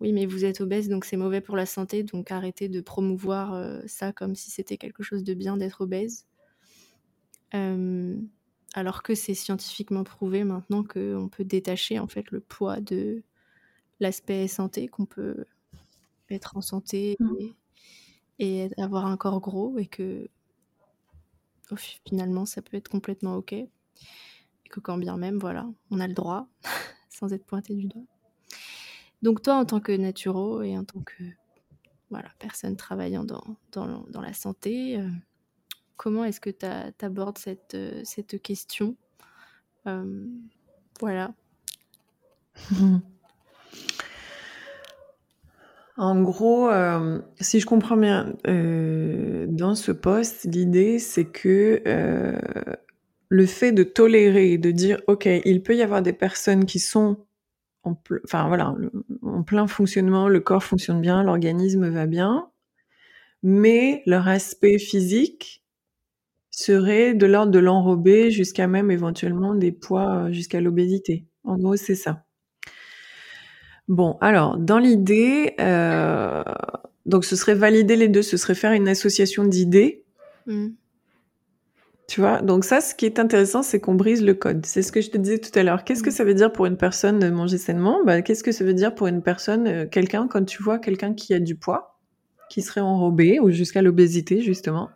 Speaker 1: oui, mais vous êtes obèse, donc c'est mauvais pour la santé, donc arrêtez de promouvoir ça comme si c'était quelque chose de bien d'être obèse. Alors que c'est scientifiquement prouvé maintenant qu'on peut détacher en fait le poids de l'aspect santé, qu'on peut être en santé mmh. et, avoir un corps gros et que finalement ça peut être complètement ok. Et que quand bien même, voilà, on a le droit sans être pointé du doigt. Donc toi, en tant que naturo et en tant que voilà, personne travaillant dans, dans, la santé, euh, comment est-ce que tu abordes cette, euh, cette question? Euh, Voilà.
Speaker 2: En gros, si je comprends bien, dans ce poste, l'idée c'est que le fait de tolérer, de dire, OK, il peut y avoir des personnes qui sont en, enfin voilà, en plein fonctionnement, le corps fonctionne bien, l'organisme va bien, mais leur aspect physique serait de l'ordre de l'enrobé jusqu'à même éventuellement des poids euh, jusqu'à l'obésité. En gros, c'est ça. Bon, alors dans l'idée, euh, donc ce serait valider les deux, ce serait faire une association d'idées. Mmh. Tu vois, donc ça, ce qui est intéressant, c'est qu'on brise le code. C'est ce que je te disais tout à l'heure. Qu'est-ce que mm. ça veut dire pour une personne de manger sainement? Bah, Qu'est-ce que ça veut dire pour une personne, euh, quelqu'un, quand tu vois quelqu'un qui a du poids, qui serait enrobé ou jusqu'à l'obésité, justement?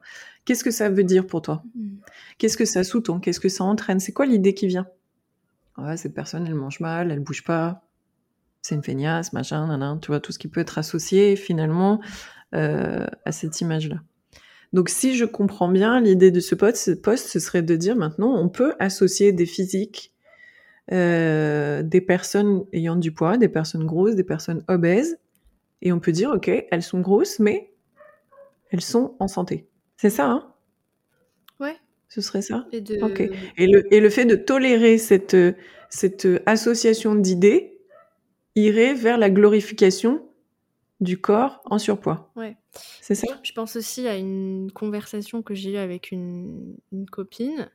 Speaker 2: Qu'est-ce que ça veut dire pour toi? Mm. Qu'est-ce que ça sous-tend? Qu'est-ce que ça entraîne? C'est quoi l'idée qui vient? Ouais, cette personne, elle mange mal, elle bouge pas, c'est une feignasse, machin, nan, tu vois, tout ce qui peut être associé finalement euh, à cette image-là. Donc si je comprends bien l'idée de ce poste, poste, ce serait de dire maintenant on peut associer des physiques, euh, des personnes ayant du poids, des personnes grosses, des personnes obèses, et on peut dire ok, elles sont grosses, mais elles sont en santé. C'est ça, hein?
Speaker 1: Ouais.
Speaker 2: Ce serait ça? Et, et, le, et le fait de tolérer cette, cette association d'idées irait vers la glorification du corps en surpoids.
Speaker 1: Ouais.
Speaker 2: C'est ça?
Speaker 1: Je pense aussi à une conversation que j'ai eue avec une, copine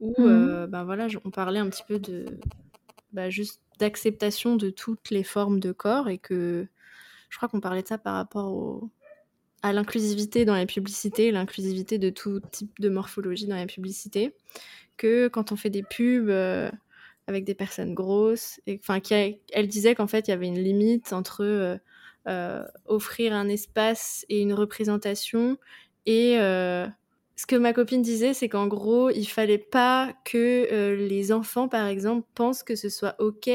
Speaker 1: où mmh. euh, ben voilà, on parlait un petit peu de bah, juste d'acceptation de toutes les formes de corps et que je crois qu'on parlait de ça par rapport à l'inclusivité dans la publicité, l'inclusivité de tout type de morphologie dans la publicité, que quand on fait des pubs euh, avec des personnes grosses, enfin, elle disait qu'en fait il y avait une limite entre euh, euh, offrir un espace et une représentation. Et euh, ce que ma copine disait, c'est qu'en gros, il fallait pas que les enfants, par exemple, pensent que ce soit ok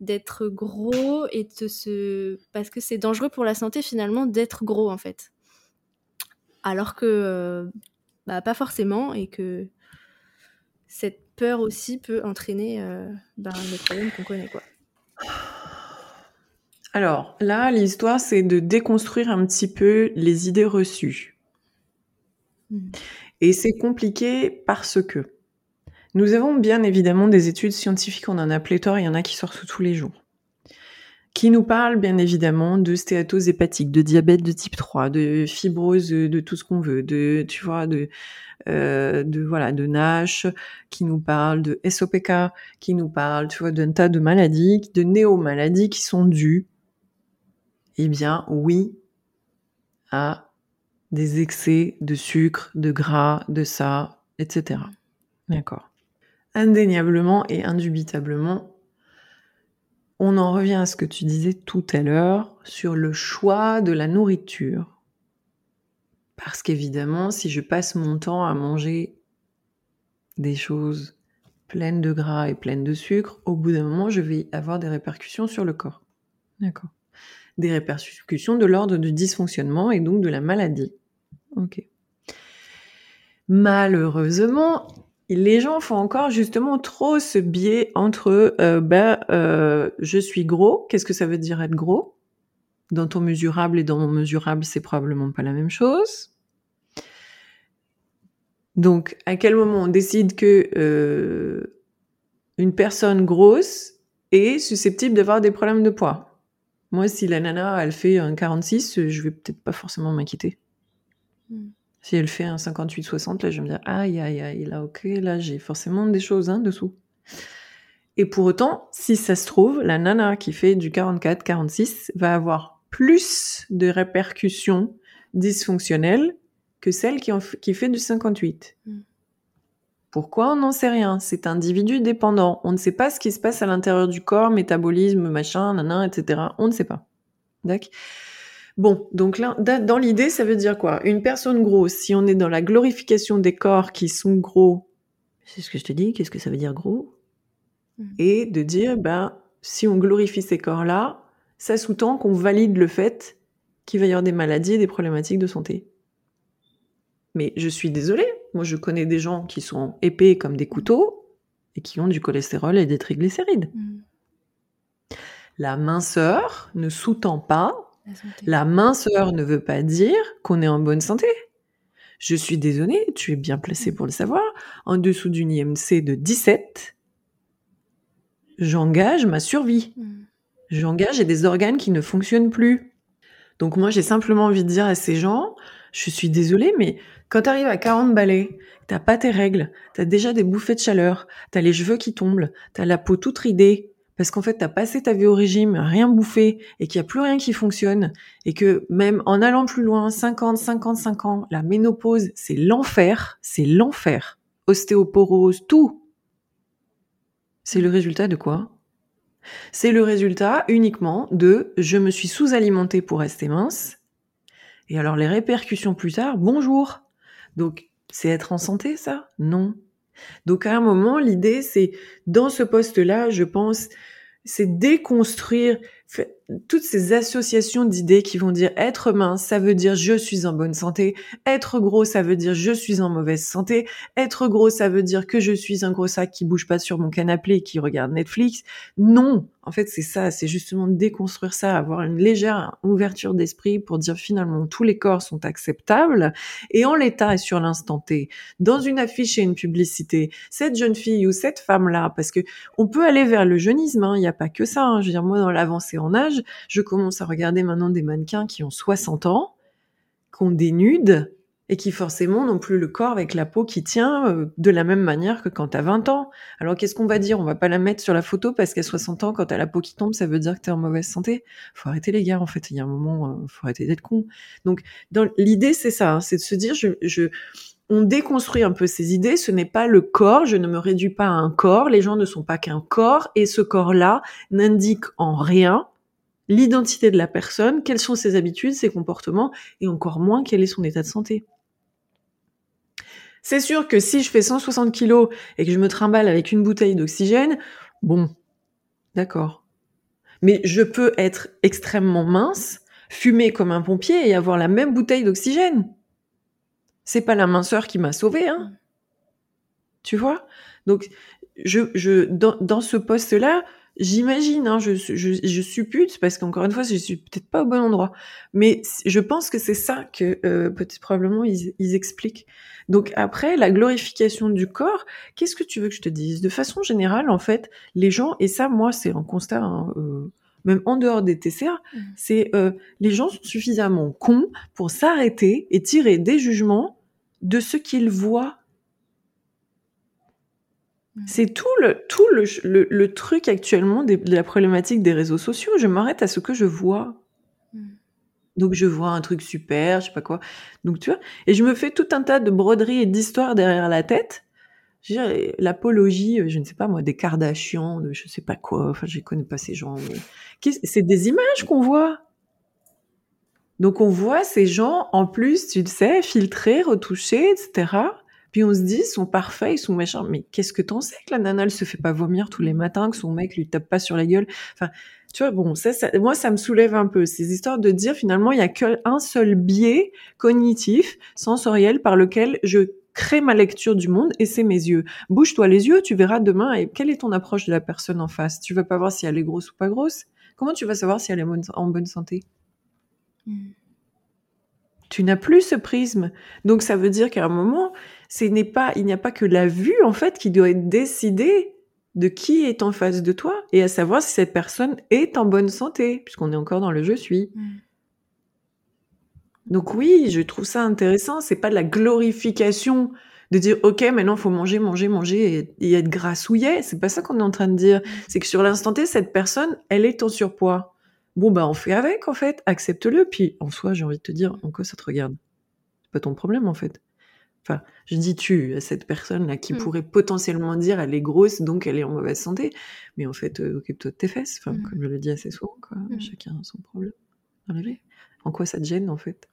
Speaker 1: d'être gros et de se parce que c'est dangereux pour la santé finalement d'être gros en fait. Alors que bah, pas forcément et que cette peur aussi peut entraîner bah, les problèmes qu'on connaît quoi.
Speaker 2: Alors là, l'histoire, c'est de déconstruire un petit peu les idées reçues. Hmm. Et c'est compliqué parce que nous avons bien évidemment des études scientifiques, on en a pléthore, il y en a qui sortent tous les jours, qui nous parlent bien évidemment de stéatose hépatique, de diabète de type 3, de fibrose, de tout ce qu'on veut, de, tu vois, de, euh, de voilà, de NASH, qui nous parlent de SOPK, qui nous parlent, tu vois, d'un tas de maladies, de néo-maladies qui sont dues eh bien oui à des excès de sucre, de gras, de ça, etc. D'accord. Indéniablement et indubitablement, on en revient à ce que tu disais tout à l'heure sur le choix de la nourriture. Parce qu'évidemment, si je passe mon temps à manger des choses pleines de gras et pleines de sucre, au bout d'un moment, je vais avoir des répercussions sur le corps. D'accord des répercussions de l'ordre du dysfonctionnement et donc de la maladie. Ok. Malheureusement, les gens font encore justement trop ce biais entre euh, ben, euh, je suis gros, qu'est-ce que ça veut dire être gros? Dans ton mesurable et dans mon mesurable, c'est probablement pas la même chose. Donc, à quel moment on décide que euh, une personne grosse est susceptible d'avoir des problèmes de poids? Moi, si la nana, elle fait un 46, je vais peut-être pas forcément m'inquiéter. Hmm. Si elle fait un 58-60, là, je vais me dire, aïe, aïe, aïe, là, ok, là, j'ai forcément des choses hein, dessous. Et pour autant, si ça se trouve, la nana qui fait du 44-46 va avoir plus de répercussions dysfonctionnelles que celle qui, qui fait du 58. Mm. Pourquoi On n'en sait rien? C'est individu dépendant. On ne sait pas ce qui se passe à l'intérieur du corps, métabolisme, machin, nana, etc. On ne sait pas. D'accord? Bon, donc là, dans l'idée, ça veut dire quoi? Une personne grosse, si on est dans la glorification des corps qui sont gros, c'est ce que je te dis, qu'est-ce que ça veut dire gros? Mm. Et de dire, ben, si on glorifie ces corps-là, ça sous-tend qu'on valide le fait qu'il va y avoir des maladies et des problématiques de santé. Mais je suis désolée, moi je connais des gens qui sont épais comme des couteaux et qui ont du cholestérol et des triglycérides. Mm. La minceur ne sous-tend pas, la, minceur ne veut pas dire qu'on est en bonne santé. Je suis désolée, tu es bien placé mm. pour le savoir, en dessous d'une IMC de 17, j'engage ma survie. Mm. J'engage des organes qui ne fonctionnent plus. Donc moi j'ai simplement envie de dire à ces gens, je suis désolée, mais quand tu arrives à 40 balais, t'as pas tes règles, t'as déjà des bouffées de chaleur, t'as les cheveux qui tombent, t'as la peau toute ridée, parce qu'en fait t'as passé ta vie au régime, rien bouffé, et qu'il y a plus rien qui fonctionne, et que même en allant plus loin, 50, 55 ans, la ménopause, c'est l'enfer, c'est l'enfer. Ostéoporose, tout. C'est le résultat de quoi? C'est le résultat uniquement de je me suis sous-alimentée pour rester mince, et alors les répercussions plus tard, bonjour. Donc c'est être en santé ça? Non. Donc à un moment, l'idée c'est dans ce poste-là, je pense, c'est déconstruire toutes ces associations d'idées qui vont dire être mince, ça veut dire je suis en bonne santé, être gros, ça veut dire je suis en mauvaise santé, être gros, ça veut dire que je suis un gros sac qui bouge pas sur mon canapé et qui regarde Netflix. Non, en fait, c'est ça, c'est justement déconstruire ça, avoir une légère ouverture d'esprit pour dire finalement tous les corps sont acceptables et en l'état et sur l'instant T, dans une affiche et une publicité, cette jeune fille ou cette femme-là, parce que on peut aller vers le jeunisme, hein, il n'y a pas que ça. Hein, je veux dire, moi, dans l'avancée en âge, je commence à regarder maintenant des mannequins qui ont 60 ans, qu'on dénude et qui forcément n'ont plus le corps avec la peau qui tient euh, de la même manière que quand tu as 20 ans. Alors qu'est-ce qu'on va dire? On va pas la mettre sur la photo parce qu'à 60 ans, quand tu as la peau qui tombe, ça veut dire que tu es en mauvaise santé. Faut arrêter les gars, en fait, il y a un moment, euh, faut arrêter d'être con. Donc l'idée c'est ça, hein, c'est de se dire je, on déconstruit un peu ces idées, ce n'est pas le corps, je ne me réduis pas à un corps, les gens ne sont pas qu'un corps et ce corps-là n'indique en rien l'identité de la personne, quelles sont ses habitudes, ses comportements, et encore moins quel est son état de santé. C'est sûr que si je fais 160 kilos et que je me trimballe avec une bouteille d'oxygène, bon, d'accord. Mais je peux être extrêmement mince, fumer comme un pompier et avoir la même bouteille d'oxygène. C'est pas la minceur qui m'a sauvé, hein. Tu vois? Donc, je, je, dans, dans ce poste-là, J'imagine, hein, je, je, je, suppute, parce qu'encore une fois, je suis peut-être pas au bon endroit, mais je pense que c'est ça que euh, peut-être probablement ils, ils, expliquent. Donc après, la glorification du corps, qu'est-ce que tu veux que je te dise? De façon générale, en fait, les gens, et ça, moi, c'est un constat, hein, euh, même en dehors des TCA, mmh. c'est euh, les gens sont suffisamment cons pour s'arrêter et tirer des jugements de ce qu'ils voient. C'est tout le tout le, le, truc actuellement de la problématique des réseaux sociaux. Je m'arrête à ce que je vois. Mm. Donc je vois un truc super, je sais pas quoi. Donc tu vois, et je me fais tout un tas de broderies et d'histoires derrière la tête. L'apologie, euh, je ne sais pas moi, des Kardashians, de je sais pas quoi. Enfin, je connais pas ces gens. Mais... C'est des images qu'on voit. Donc on voit ces gens, en plus, tu le sais, filtrés, retouchés, etc. Puis on se dit, ils sont parfaits, ils sont méchants. Mais qu'est-ce que t'en sais que la nana, elle se fait pas vomir tous les matins, que son mec lui tape pas sur la gueule? Enfin, tu vois, bon, ça, ça, moi, ça me soulève un peu ces histoires de dire finalement, il y a qu'un seul biais cognitif, sensoriel, par lequel je crée ma lecture du monde et c'est mes yeux. Bouge-toi les yeux, tu verras demain et quelle est ton approche de la personne en face? Tu vas pas voir si elle est grosse ou pas grosse? Comment tu vas savoir si elle est en bonne santé? Mm. Tu n'as plus ce prisme. Donc ça veut dire qu'à un moment, ce n'est pas, il n'y a pas que la vue en fait qui doit être décidée de qui est en face de toi et à savoir si cette personne est en bonne santé, puisqu'on est encore dans le je suis. Mm. Donc oui, je trouve ça intéressant. C'est pas de la glorification de dire ok maintenant faut manger manger manger et, être grassouillet c'est pas ça qu'on est en train de dire. C'est que sur l'instant T cette personne elle est en surpoids. Bon bah on fait avec en fait. Accepte-le. Puis en soi j'ai envie de te dire en quoi ça te regarde? C'est pas ton problème en fait enfin je dis tu à cette personne là qui hmm. pourrait potentiellement dire elle est grosse donc elle est en mauvaise santé mais en fait euh, occupe-toi de tes fesses enfin hmm. comme je le dis assez souvent quoi hmm. chacun a son problème en quoi ça te gêne en fait?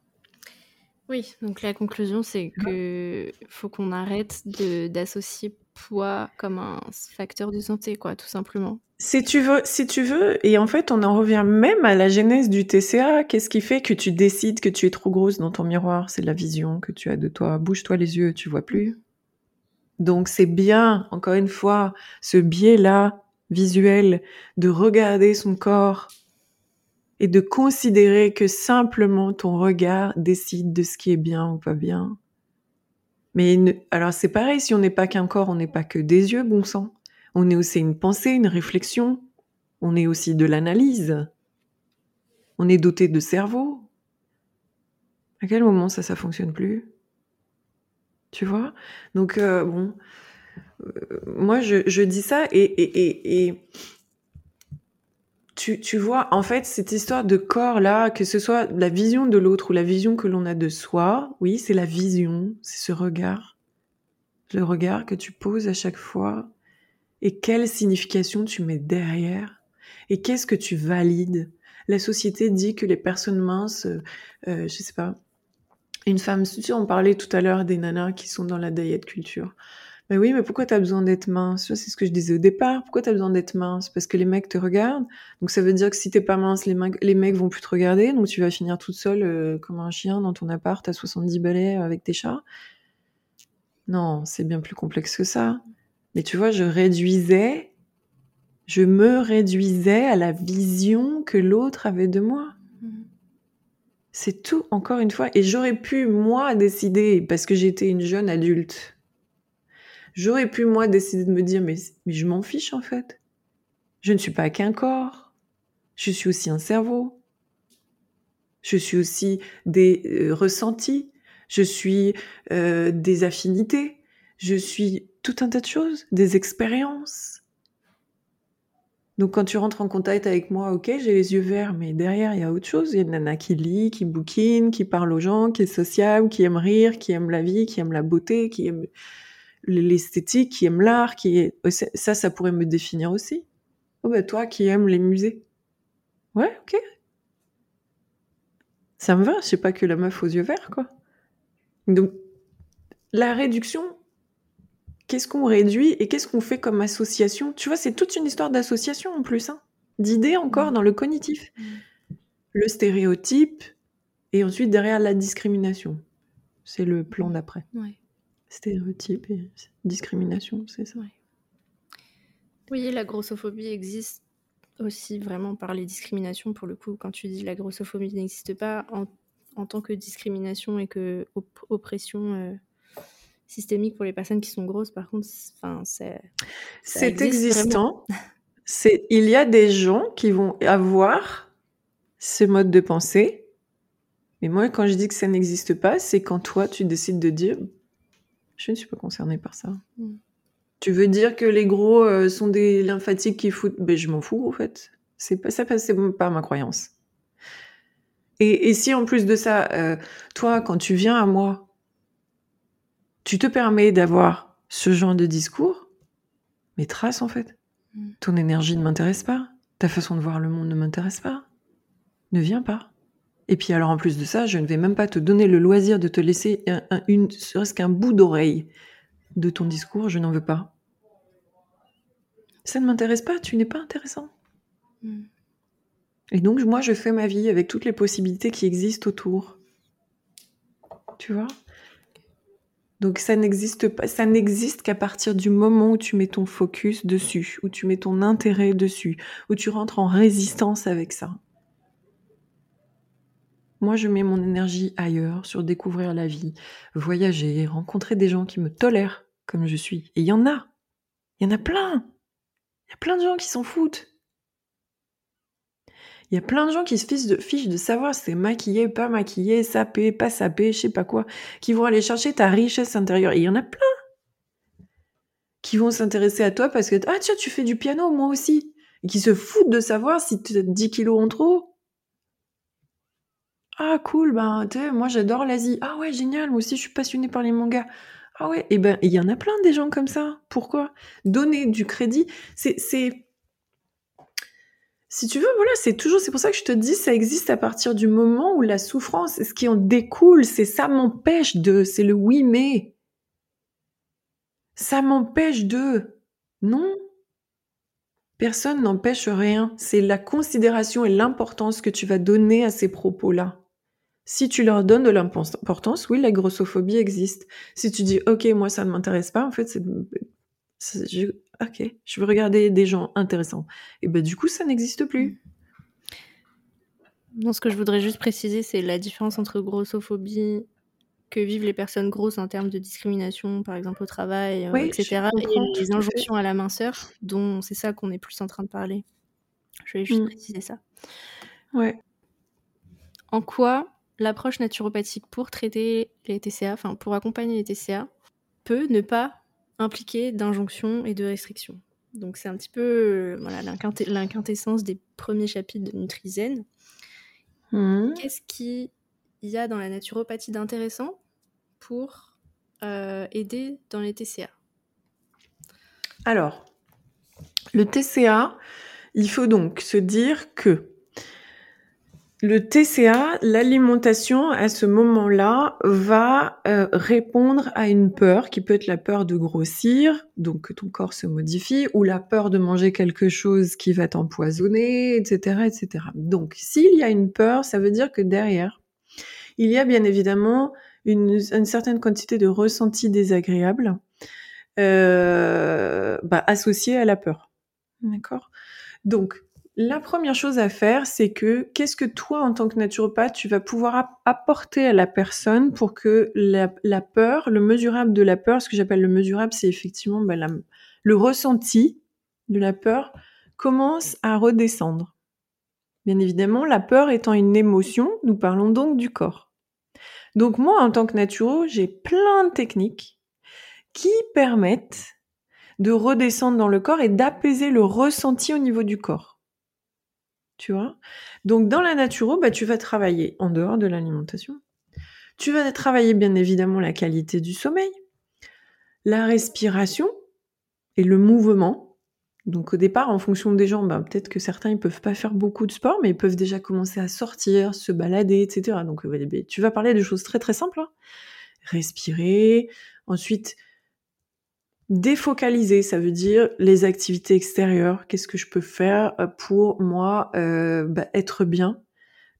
Speaker 1: Oui, donc la conclusion, c'est que faut qu'on arrête d'associer poids comme un facteur de santé, quoi, tout simplement.
Speaker 2: Si tu veux, si tu veux, et en fait, on en revient même à la genèse du TCA. Qu'est-ce qui fait que tu décides que tu es trop grosse dans ton miroir? C'est la vision que tu as de toi. Bouge-toi les yeux, tu vois plus. Donc c'est bien, encore une fois, ce biais-là visuel de regarder son corps et de considérer que simplement ton regard décide de ce qui est bien ou pas bien. Mais alors c'est pareil, si on n'est pas qu'un corps, on n'est pas que des yeux, bon sang. On est aussi une pensée, une réflexion. On est aussi de l'analyse. On est doté de cerveau. À quel moment ça, ça fonctionne plus? Tu vois? Donc euh, bon, euh, moi je, dis ça et, et, et tu, tu vois, en fait, cette histoire de corps-là, que ce soit la vision de l'autre ou la vision que l'on a de soi, oui, c'est la vision, c'est ce regard. Le regard que tu poses à chaque fois. Et quelle signification tu mets derrière? Et qu'est-ce que tu valides? La société dit que les personnes minces, euh, euh je sais pas, une femme, on parlait tout à l'heure des nanas qui sont dans la diet culture. Mais oui, mais pourquoi tu as besoin d'être mince? C'est ce que je disais au départ. Pourquoi tu as besoin d'être mince? Parce que les mecs te regardent. Donc ça veut dire que si t'es pas mince, les, mecs, les mecs vont plus te regarder. Donc tu vas finir toute seule euh, comme un chien dans ton appart à 70 balais avec tes chats. Non, c'est bien plus complexe que ça. Mais tu vois, je réduisais, je me réduisais à la vision que l'autre avait de moi. C'est tout, encore une fois. Et j'aurais pu, moi, décider, parce que j'étais une jeune adulte, J'aurais pu, moi, décider de me dire, mais, mais je m'en fiche, en fait. Je ne suis pas qu'un corps. Je suis aussi un cerveau. Je suis aussi des euh, ressentis. Je suis euh, des affinités. Je suis tout un tas de choses, des expériences. Donc quand tu rentres en contact avec moi, ok, j'ai les yeux verts, mais derrière, il y a autre chose. Il y a une nana qui lit, qui bouquine, qui parle aux gens, qui est sociable, qui aime rire, qui aime la vie, qui aime la beauté, qui aime l'esthétique, qui aime l'art, qui est ça, ça pourrait me définir aussi. Oh bah toi qui aimes les musées. Ouais, ok. Ça me va, je sais pas que la meuf aux yeux verts, quoi. Donc, la réduction, qu'est-ce qu'on réduit et qu'est-ce qu'on fait comme association? Tu vois, c'est toute une histoire d'association en plus, hein. d'idées encore dans le cognitif. Mm. Le stéréotype et ensuite derrière la discrimination. C'est le plan d'après. Ouais. Stéréotypes et discrimination, c'est ça?
Speaker 1: Oui. la grossophobie existe aussi vraiment par les discriminations. Pour le coup, quand tu dis la grossophobie n'existe pas en, tant que discrimination et que oppression euh, systémique pour les personnes qui sont grosses, par contre, c'est
Speaker 2: c'est existant. C'est il y a des gens qui vont avoir ce mode de pensée. Mais moi, quand je dis que ça n'existe pas, c'est quand toi, tu décides de dire je ne suis pas concernée par ça. Hmm. Tu veux dire que les gros euh, sont des lymphatiques qui foutent? Ben je m'en fous en fait. C'est pas ça, c'est pas ma croyance. Et, si en plus de ça, euh, toi, quand tu viens à moi, tu te permets d'avoir ce genre de discours, mais trace en fait. Hmm. Ton énergie ne m'intéresse pas. Ta façon de voir le monde ne m'intéresse pas. Ne viens pas. Et puis alors en plus de ça, je ne vais même pas te donner le loisir de te laisser un, une, serait-ce qu'un bout d'oreille de ton discours, je n'en veux pas. Ça ne m'intéresse pas, tu n'es pas intéressant. Hmm. Et donc moi, je fais ma vie avec toutes les possibilités qui existent autour. Tu vois? Donc ça n'existe pas, ça n'existe qu'à partir du moment où tu mets ton focus dessus, où tu mets ton intérêt dessus, où tu rentres en résistance avec ça. Moi, je mets mon énergie ailleurs, sur découvrir la vie, voyager, rencontrer des gens qui me tolèrent comme je suis. Et il y en a. Il y en a plein. Il y a plein de gens qui s'en foutent. Il y a plein de gens qui se fichent de, de savoir si c'est maquillé, pas maquillé, sapé, pas sapé, je sais pas quoi, qui vont aller chercher ta richesse intérieure. Et il y en a plein qui vont s'intéresser à toi parce que, ah tiens, tu fais du piano, moi aussi. Et qui se foutent de savoir si tu as 10 kilos en trop. Ah cool, ben, moi j'adore l'Asie. Ah ouais, génial, moi aussi je suis passionnée par les mangas. Ah ouais, et eh ben, il y en a plein des gens comme ça. Pourquoi? Donner du crédit, c'est si tu veux, voilà, c'est toujours, c'est pour ça que je te dis, ça existe à partir du moment où la souffrance, ce qui en découle, c'est ça m'empêche de, c'est le oui mais. Ça m'empêche de. Non. Personne n'empêche rien. C'est la considération et l'importance que tu vas donner à ces propos-là. Si tu leur donnes de l'importance, oui, la grossophobie existe. Si tu dis, OK, moi, ça ne m'intéresse pas, en fait, c'est, ok, je veux regarder des gens intéressants. Et ben du coup, ça n'existe plus.
Speaker 1: Non, ce que je voudrais juste préciser, c'est la différence entre grossophobie que vivent les personnes grosses en termes de discrimination, par exemple au travail, euh, etc., et les injonctions à la minceur, dont c'est ça qu'on est plus en train de parler. Je vais juste mm. préciser ça.
Speaker 2: Ouais.
Speaker 1: En quoi l'approche naturopathique pour traiter les TCA, enfin pour accompagner les TCA, peut ne pas impliqué d'injonctions et de restrictions. Donc c'est un petit peu euh, voilà, l'inquintessence des premiers chapitres de Nutrizen. Mmh. Qu'est-ce qu'il y a dans la naturopathie d'intéressant pour euh, aider dans les TCA
Speaker 2: Alors, le TCA, il faut donc se dire que le TCA, l'alimentation à ce moment-là va euh, répondre à une peur qui peut être la peur de grossir, donc que ton corps se modifie, ou la peur de manger quelque chose qui va t'empoisonner, etc., etc. Donc, s'il y a une peur, ça veut dire que derrière, il y a bien évidemment une, certaine quantité de ressentis désagréables euh, bah, associés à la peur. D'accord? Donc, la première chose à faire, c'est que qu'est-ce que toi, en tant que naturopathe, tu vas pouvoir apporter à la personne pour que la, peur, le mesurable de la peur, ce que j'appelle le mesurable, c'est effectivement ben, le ressenti de la peur, commence à redescendre. Bien évidemment, la peur étant une émotion, nous parlons donc du corps. Donc moi, en tant que naturo, j'ai plein de techniques qui permettent de redescendre dans le corps et d'apaiser le ressenti au niveau du corps tu vois. Donc dans la naturo, bah, tu vas travailler en dehors de l'alimentation. Tu vas travailler bien évidemment la qualité du sommeil, la respiration et le mouvement. Donc au départ, en fonction des gens, bah, peut-être que certains ils peuvent pas faire beaucoup de sport, mais ils peuvent déjà commencer à sortir, se balader, etc. Donc tu vas parler de choses très très simples. Hein. Respirer, ensuite Défocaliser, ça veut dire les activités extérieures. Qu'est-ce que je peux faire euh, pour moi euh, bah, être bien?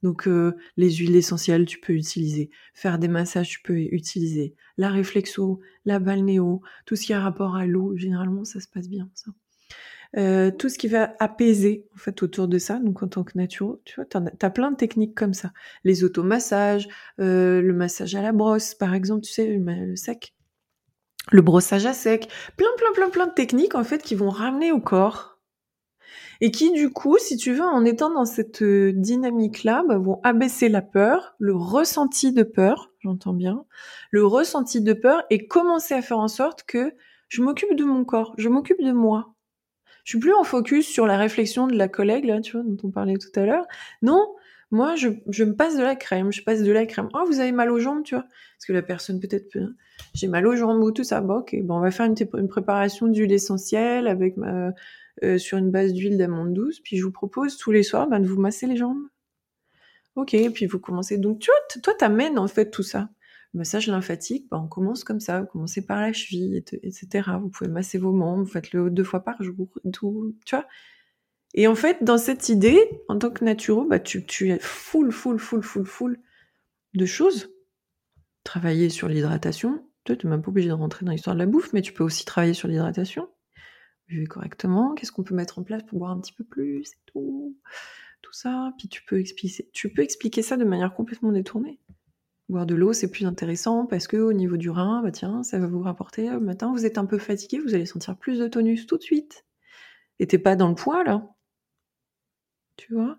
Speaker 2: Donc euh, les huiles essentielles, tu peux utiliser. Faire des massages, tu peux utiliser. La réflexo, la balnéo, tout ce qui a rapport à l'eau, généralement ça se passe bien ça. tout ce qui va apaiser en fait autour de ça. Donc en tant que nature, tu vois, t'as as plein de techniques comme ça. Les automassages, le massage à la brosse, par exemple, tu sais, le sec le brossage à sec, plein, plein, plein, plein de techniques en fait qui vont ramener au corps et qui du coup, si tu veux, en étant dans cette euh, dynamique-là, bah, vont abaisser la peur, le ressenti de peur, j'entends bien, le ressenti de peur et commencer à faire en sorte que je m'occupe de mon corps, je m'occupe de moi. Je suis plus en focus sur la réflexion de la collègue là, tu vois, dont on parlait tout à l'heure. Non, moi, je, je, me passe de la crème, je passe de la crème. Oh, vous avez mal aux jambes, tu vois Parce que la personne peut-être peut. J'ai mal aux jambes ou tout ça. Bon, ok, bon, on va faire une, préparation d'huile essentielle avec ma, euh, sur une base d'huile d'amande douce. Puis je vous propose tous les soirs ben, de vous masser les jambes. Ok, puis vous commencez. Donc, tu vois, toi, t'amènes en fait tout ça. Le massage lymphatique, ben, on commence comme ça. Vous commencez par la cheville, etc. Vous pouvez masser vos membres, vous faites-le deux fois par jour, tout, tu vois et en fait, dans cette idée, en tant que naturo, bah, tu, es full, full, full, full, full de choses. Travailler sur l'hydratation. Tu n'es même pas obligé de rentrer dans l'histoire de la bouffe, mais tu peux aussi travailler sur l'hydratation. Vivre correctement. Qu'est-ce qu'on peut mettre en place pour boire un petit peu plus et tout? tout ça. Puis tu peux expliquer, tu peux expliquer ça de manière complètement détournée. Boire de l'eau, c'est plus intéressant parce que au niveau du rein, bah tiens, ça va vous rapporter. Le matin, vous êtes un peu fatigué, vous allez sentir plus de tonus tout de suite. Et t'es pas dans le poids là. Tu vois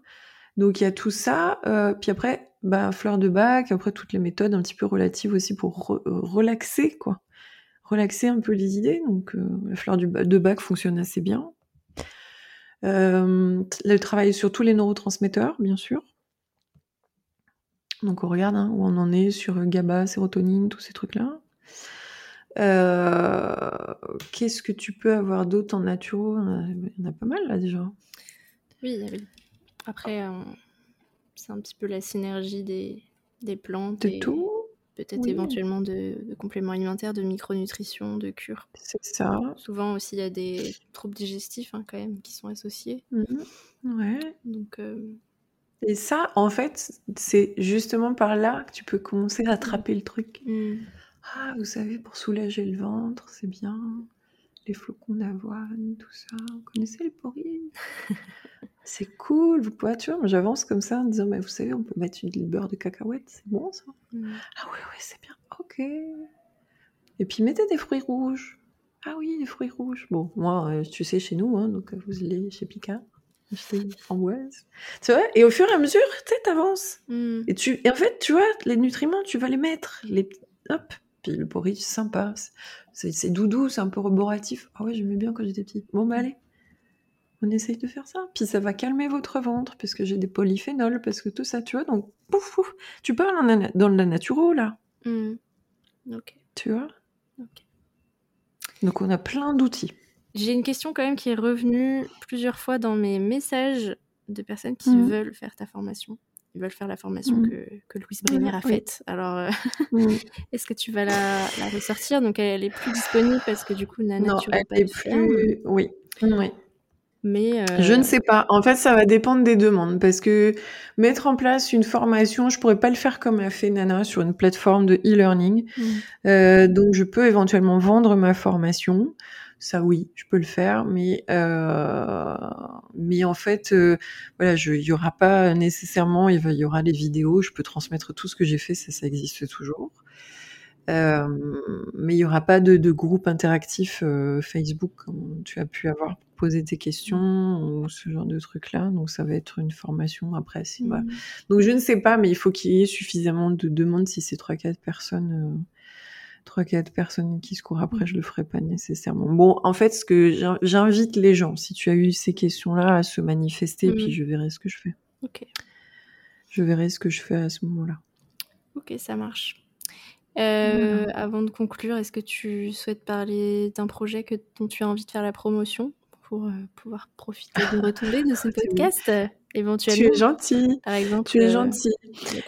Speaker 2: Donc il y a tout ça. Euh, puis après, bah, fleur de bac, après toutes les méthodes un petit peu relatives aussi pour euh, relaxer, quoi. Relaxer un peu les idées. Donc euh, la fleur de bac fonctionne assez bien. le travail sur tous les neurotransmetteurs, bien sûr. Donc on regarde hein, où on en est sur GABA, sérotonine, tous ces trucs-là. Euh, qu'est-ce que tu peux avoir d'autre en nature Il y en a pas mal là déjà.
Speaker 1: Oui, oui. Après, euh, c'est un petit peu la synergie des, des plantes. De tout Peut-être éventuellement de, compléments alimentaires, de micronutrition, de cure.
Speaker 2: C'est ça.
Speaker 1: Souvent aussi, il y a des troubles digestifs hein, quand même qui sont associés.
Speaker 2: Mhm. Ouais.
Speaker 1: Donc, euh,
Speaker 2: et ça, en fait, c'est justement par là que tu peux commencer à attraper le truc.
Speaker 1: Mm.
Speaker 2: Ah, vous savez, pour soulager le ventre, c'est bien. Les flocons d'avoine, tout ça. Vous connaissez les porrines C'est cool. Vous pouvez, tu vois, j'avance comme ça en disant, mais vous savez, on peut mettre du beurre de cacahuète, c'est bon ça
Speaker 1: mm.
Speaker 2: Ah oui, oui, c'est bien. Ok. Et puis mettez des fruits rouges. Ah oui, des fruits rouges. Bon, moi, euh, tu sais, chez nous, hein, donc vous allez chez Picard framboise. Tu vois Et au fur et à mesure, tu sais, t'avances.
Speaker 1: Hmm.
Speaker 2: Et, tu... et en fait, tu vois, les nutriments, tu vas les mettre. Les... Hop Puis le porridge, sympa. C'est doudou, c'est un peu roboratif. Ah ouais, j'aimais bien quand j'étais petite. Bon, bah allez. On essaye de faire ça. Puis ça va calmer votre ventre, parce que j'ai des polyphénols, parce que tout ça, tu vois. Donc, pouf, pouf. Tu parles dans la naturo, là.
Speaker 1: Hmm. Ok.
Speaker 2: Tu vois?
Speaker 1: Ok.
Speaker 2: Donc, on a plein d'outils.
Speaker 1: J'ai une question quand même qui est revenue plusieurs fois dans mes messages de personnes qui mmh. veulent faire ta formation. Ils veulent faire la formation mmh. que, que Louise Brenner a faite. Alors, euh, mmh. est-ce que tu vas la, ressortir? Donc, elle, est plus disponible parce que du coup, Nana,
Speaker 2: non,
Speaker 1: tu
Speaker 2: elle est plus. Oui. oui.
Speaker 1: Mais euh,
Speaker 2: Je ne sais pas. En fait, ça va dépendre des demandes parce que mettre en place une formation, je pourrais pas le faire comme a fait Nana sur une plateforme de e-learning. Euh, donc, je peux éventuellement vendre ma formation ça oui, je peux le faire, mais euh, mais en fait, euh, voilà, il y aura pas nécessairement, il, y aura les vidéos, je peux transmettre tout ce que j'ai fait, ça, ça existe toujours. Euh, mais il y aura pas de, de groupe interactif Facebook comme tu as pu avoir pour poser tes questions ou ce genre de trucs là. Donc ça va être une formation après. Si, voilà. Mmh. Donc je ne sais pas, mais il faut qu'il y ait suffisamment de demandes si c'est trois quatre personnes trois quatre personnes qui se courent après, je le ferai pas nécessairement. Bon, en fait, ce que j'invite les gens, si tu as eu ces questions-là, à se manifester, puis mm. je verrai ce que je fais.
Speaker 1: Ok.
Speaker 2: Je verrai ce que je fais à ce moment-là.
Speaker 1: Ok, ça marche. Euh, avant de conclure, est-ce que tu souhaites parler d'un projet que, dont tu as envie de faire la promotion pour euh, pouvoir profiter de retomber de ce podcast éventuellement.
Speaker 2: Tu es gentil.
Speaker 1: Par exemple.
Speaker 2: Tu es euh, gentil.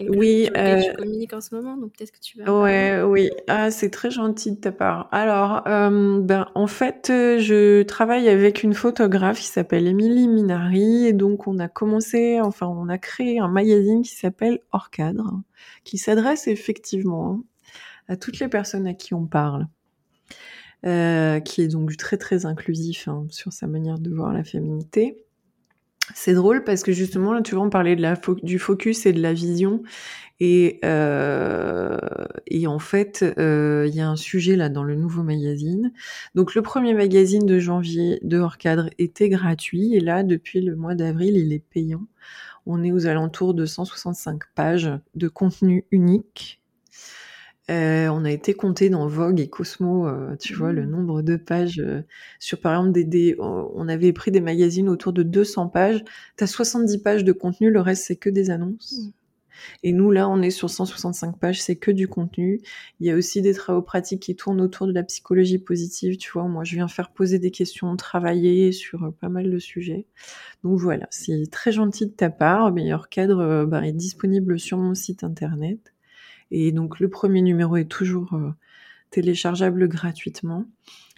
Speaker 2: oui.
Speaker 1: Euh... Tu communiques en ce moment, donc peut-être que tu
Speaker 2: vas. Ouais, oui. Ah, c'est très gentil de ta part. Alors, euh, ben, en fait, je travaille avec une photographe qui s'appelle Émilie Minari, et donc on a commencé, enfin, on a créé un magazine qui s'appelle Hors Cadre, qui s'adresse effectivement à toutes les personnes à qui on parle. Euh, qui est donc très très inclusif hein, sur sa manière de voir la féminité. C'est drôle parce que justement là tu vois on parlait du focus et de la vision et euh, en fait euh, il y a un sujet là dans le nouveau magazine. Donc le premier magazine de janvier de hors cadre était gratuit et là depuis le mois d'avril il est payant. On est aux alentours de 165 pages de contenu unique euh, on a été compté dans Vogue et Cosmo, euh, tu vois, le mmh. nombre de pages euh, sur, par exemple, des, on avait pris des magazines autour de 200 pages. Tu as 70 pages de contenu, le reste, c'est que des annonces. Mmh. Et nous, là, on est sur 165 pages, c'est que du contenu. Il y a aussi des travaux pratiques qui tournent autour de la psychologie positive, tu vois. Moi, je viens faire poser des questions, travailler sur pas mal de sujets. Donc voilà, c'est très gentil de ta part. Meilleur cadre bah, est disponible sur mon site internet. Et donc le premier numéro est toujours euh, téléchargeable gratuitement.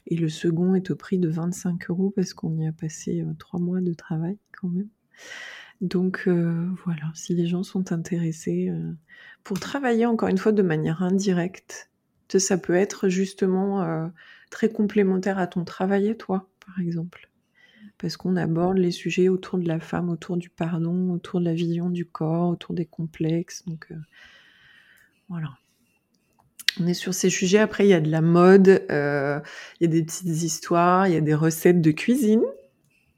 Speaker 2: Et le second est au prix de 25 euros parce qu'on y a passé euh, trois mois de travail quand même. Donc euh, voilà, si les gens sont intéressés pour travailler encore une fois de manière indirecte, ça peut être justement très complémentaire à ton travail et toi, par exemple. parce qu'on aborde les sujets autour de la femme, autour du pardon, autour de la vision du corps, autour des complexes. Donc voilà. On est sur ces sujets. Après, il y a de la mode, euh, il y a des petites histoires, il y a des recettes de cuisine.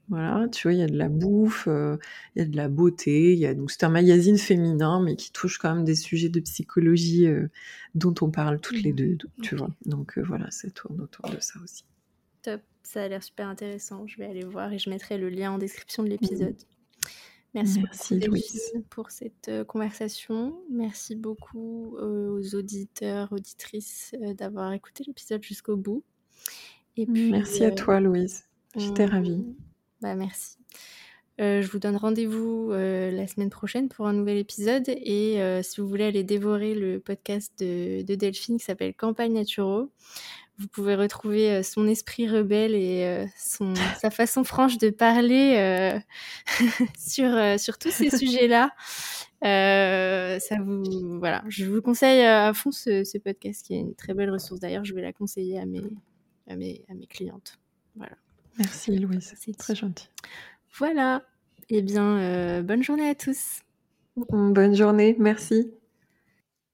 Speaker 2: Voilà, tu vois, il y a de la bouffe, euh, il y a de la beauté. Il y a... Donc, c'est un magazine féminin, mais qui touche quand même des sujets de psychologie dont on parle toutes les deux, tu vois. Donc, voilà, ça tourne autour de ça aussi.
Speaker 1: Top ça a l'air super intéressant. Je vais aller voir et je mettrai le lien en description de l'épisode. Merci, Merci Louise. pour cette euh, conversation. Merci beaucoup aux auditeurs, auditrices euh, d'avoir écouté l'épisode jusqu'au bout.
Speaker 2: Et puis, merci à euh, toi Louise. J'étais ravie.
Speaker 1: Bah, merci. je vous donne rendez-vous la semaine prochaine pour un nouvel épisode. Et si vous voulez aller dévorer le podcast de, de Delphine qui s'appelle Campagne Naturo, vous pouvez retrouver euh, son esprit rebelle et euh, son, sa façon franche de parler euh, sur, sur tous ces sujets-là. ça vous, voilà, je vous conseille à fond ce, podcast qui est une très belle ressource. D'ailleurs, je vais la conseiller à mes, à mes, à mes clientes. Voilà.
Speaker 2: Merci Louise, c'est très gentil.
Speaker 1: Voilà. Eh bien, bonne journée à tous.
Speaker 2: Bonne journée, merci.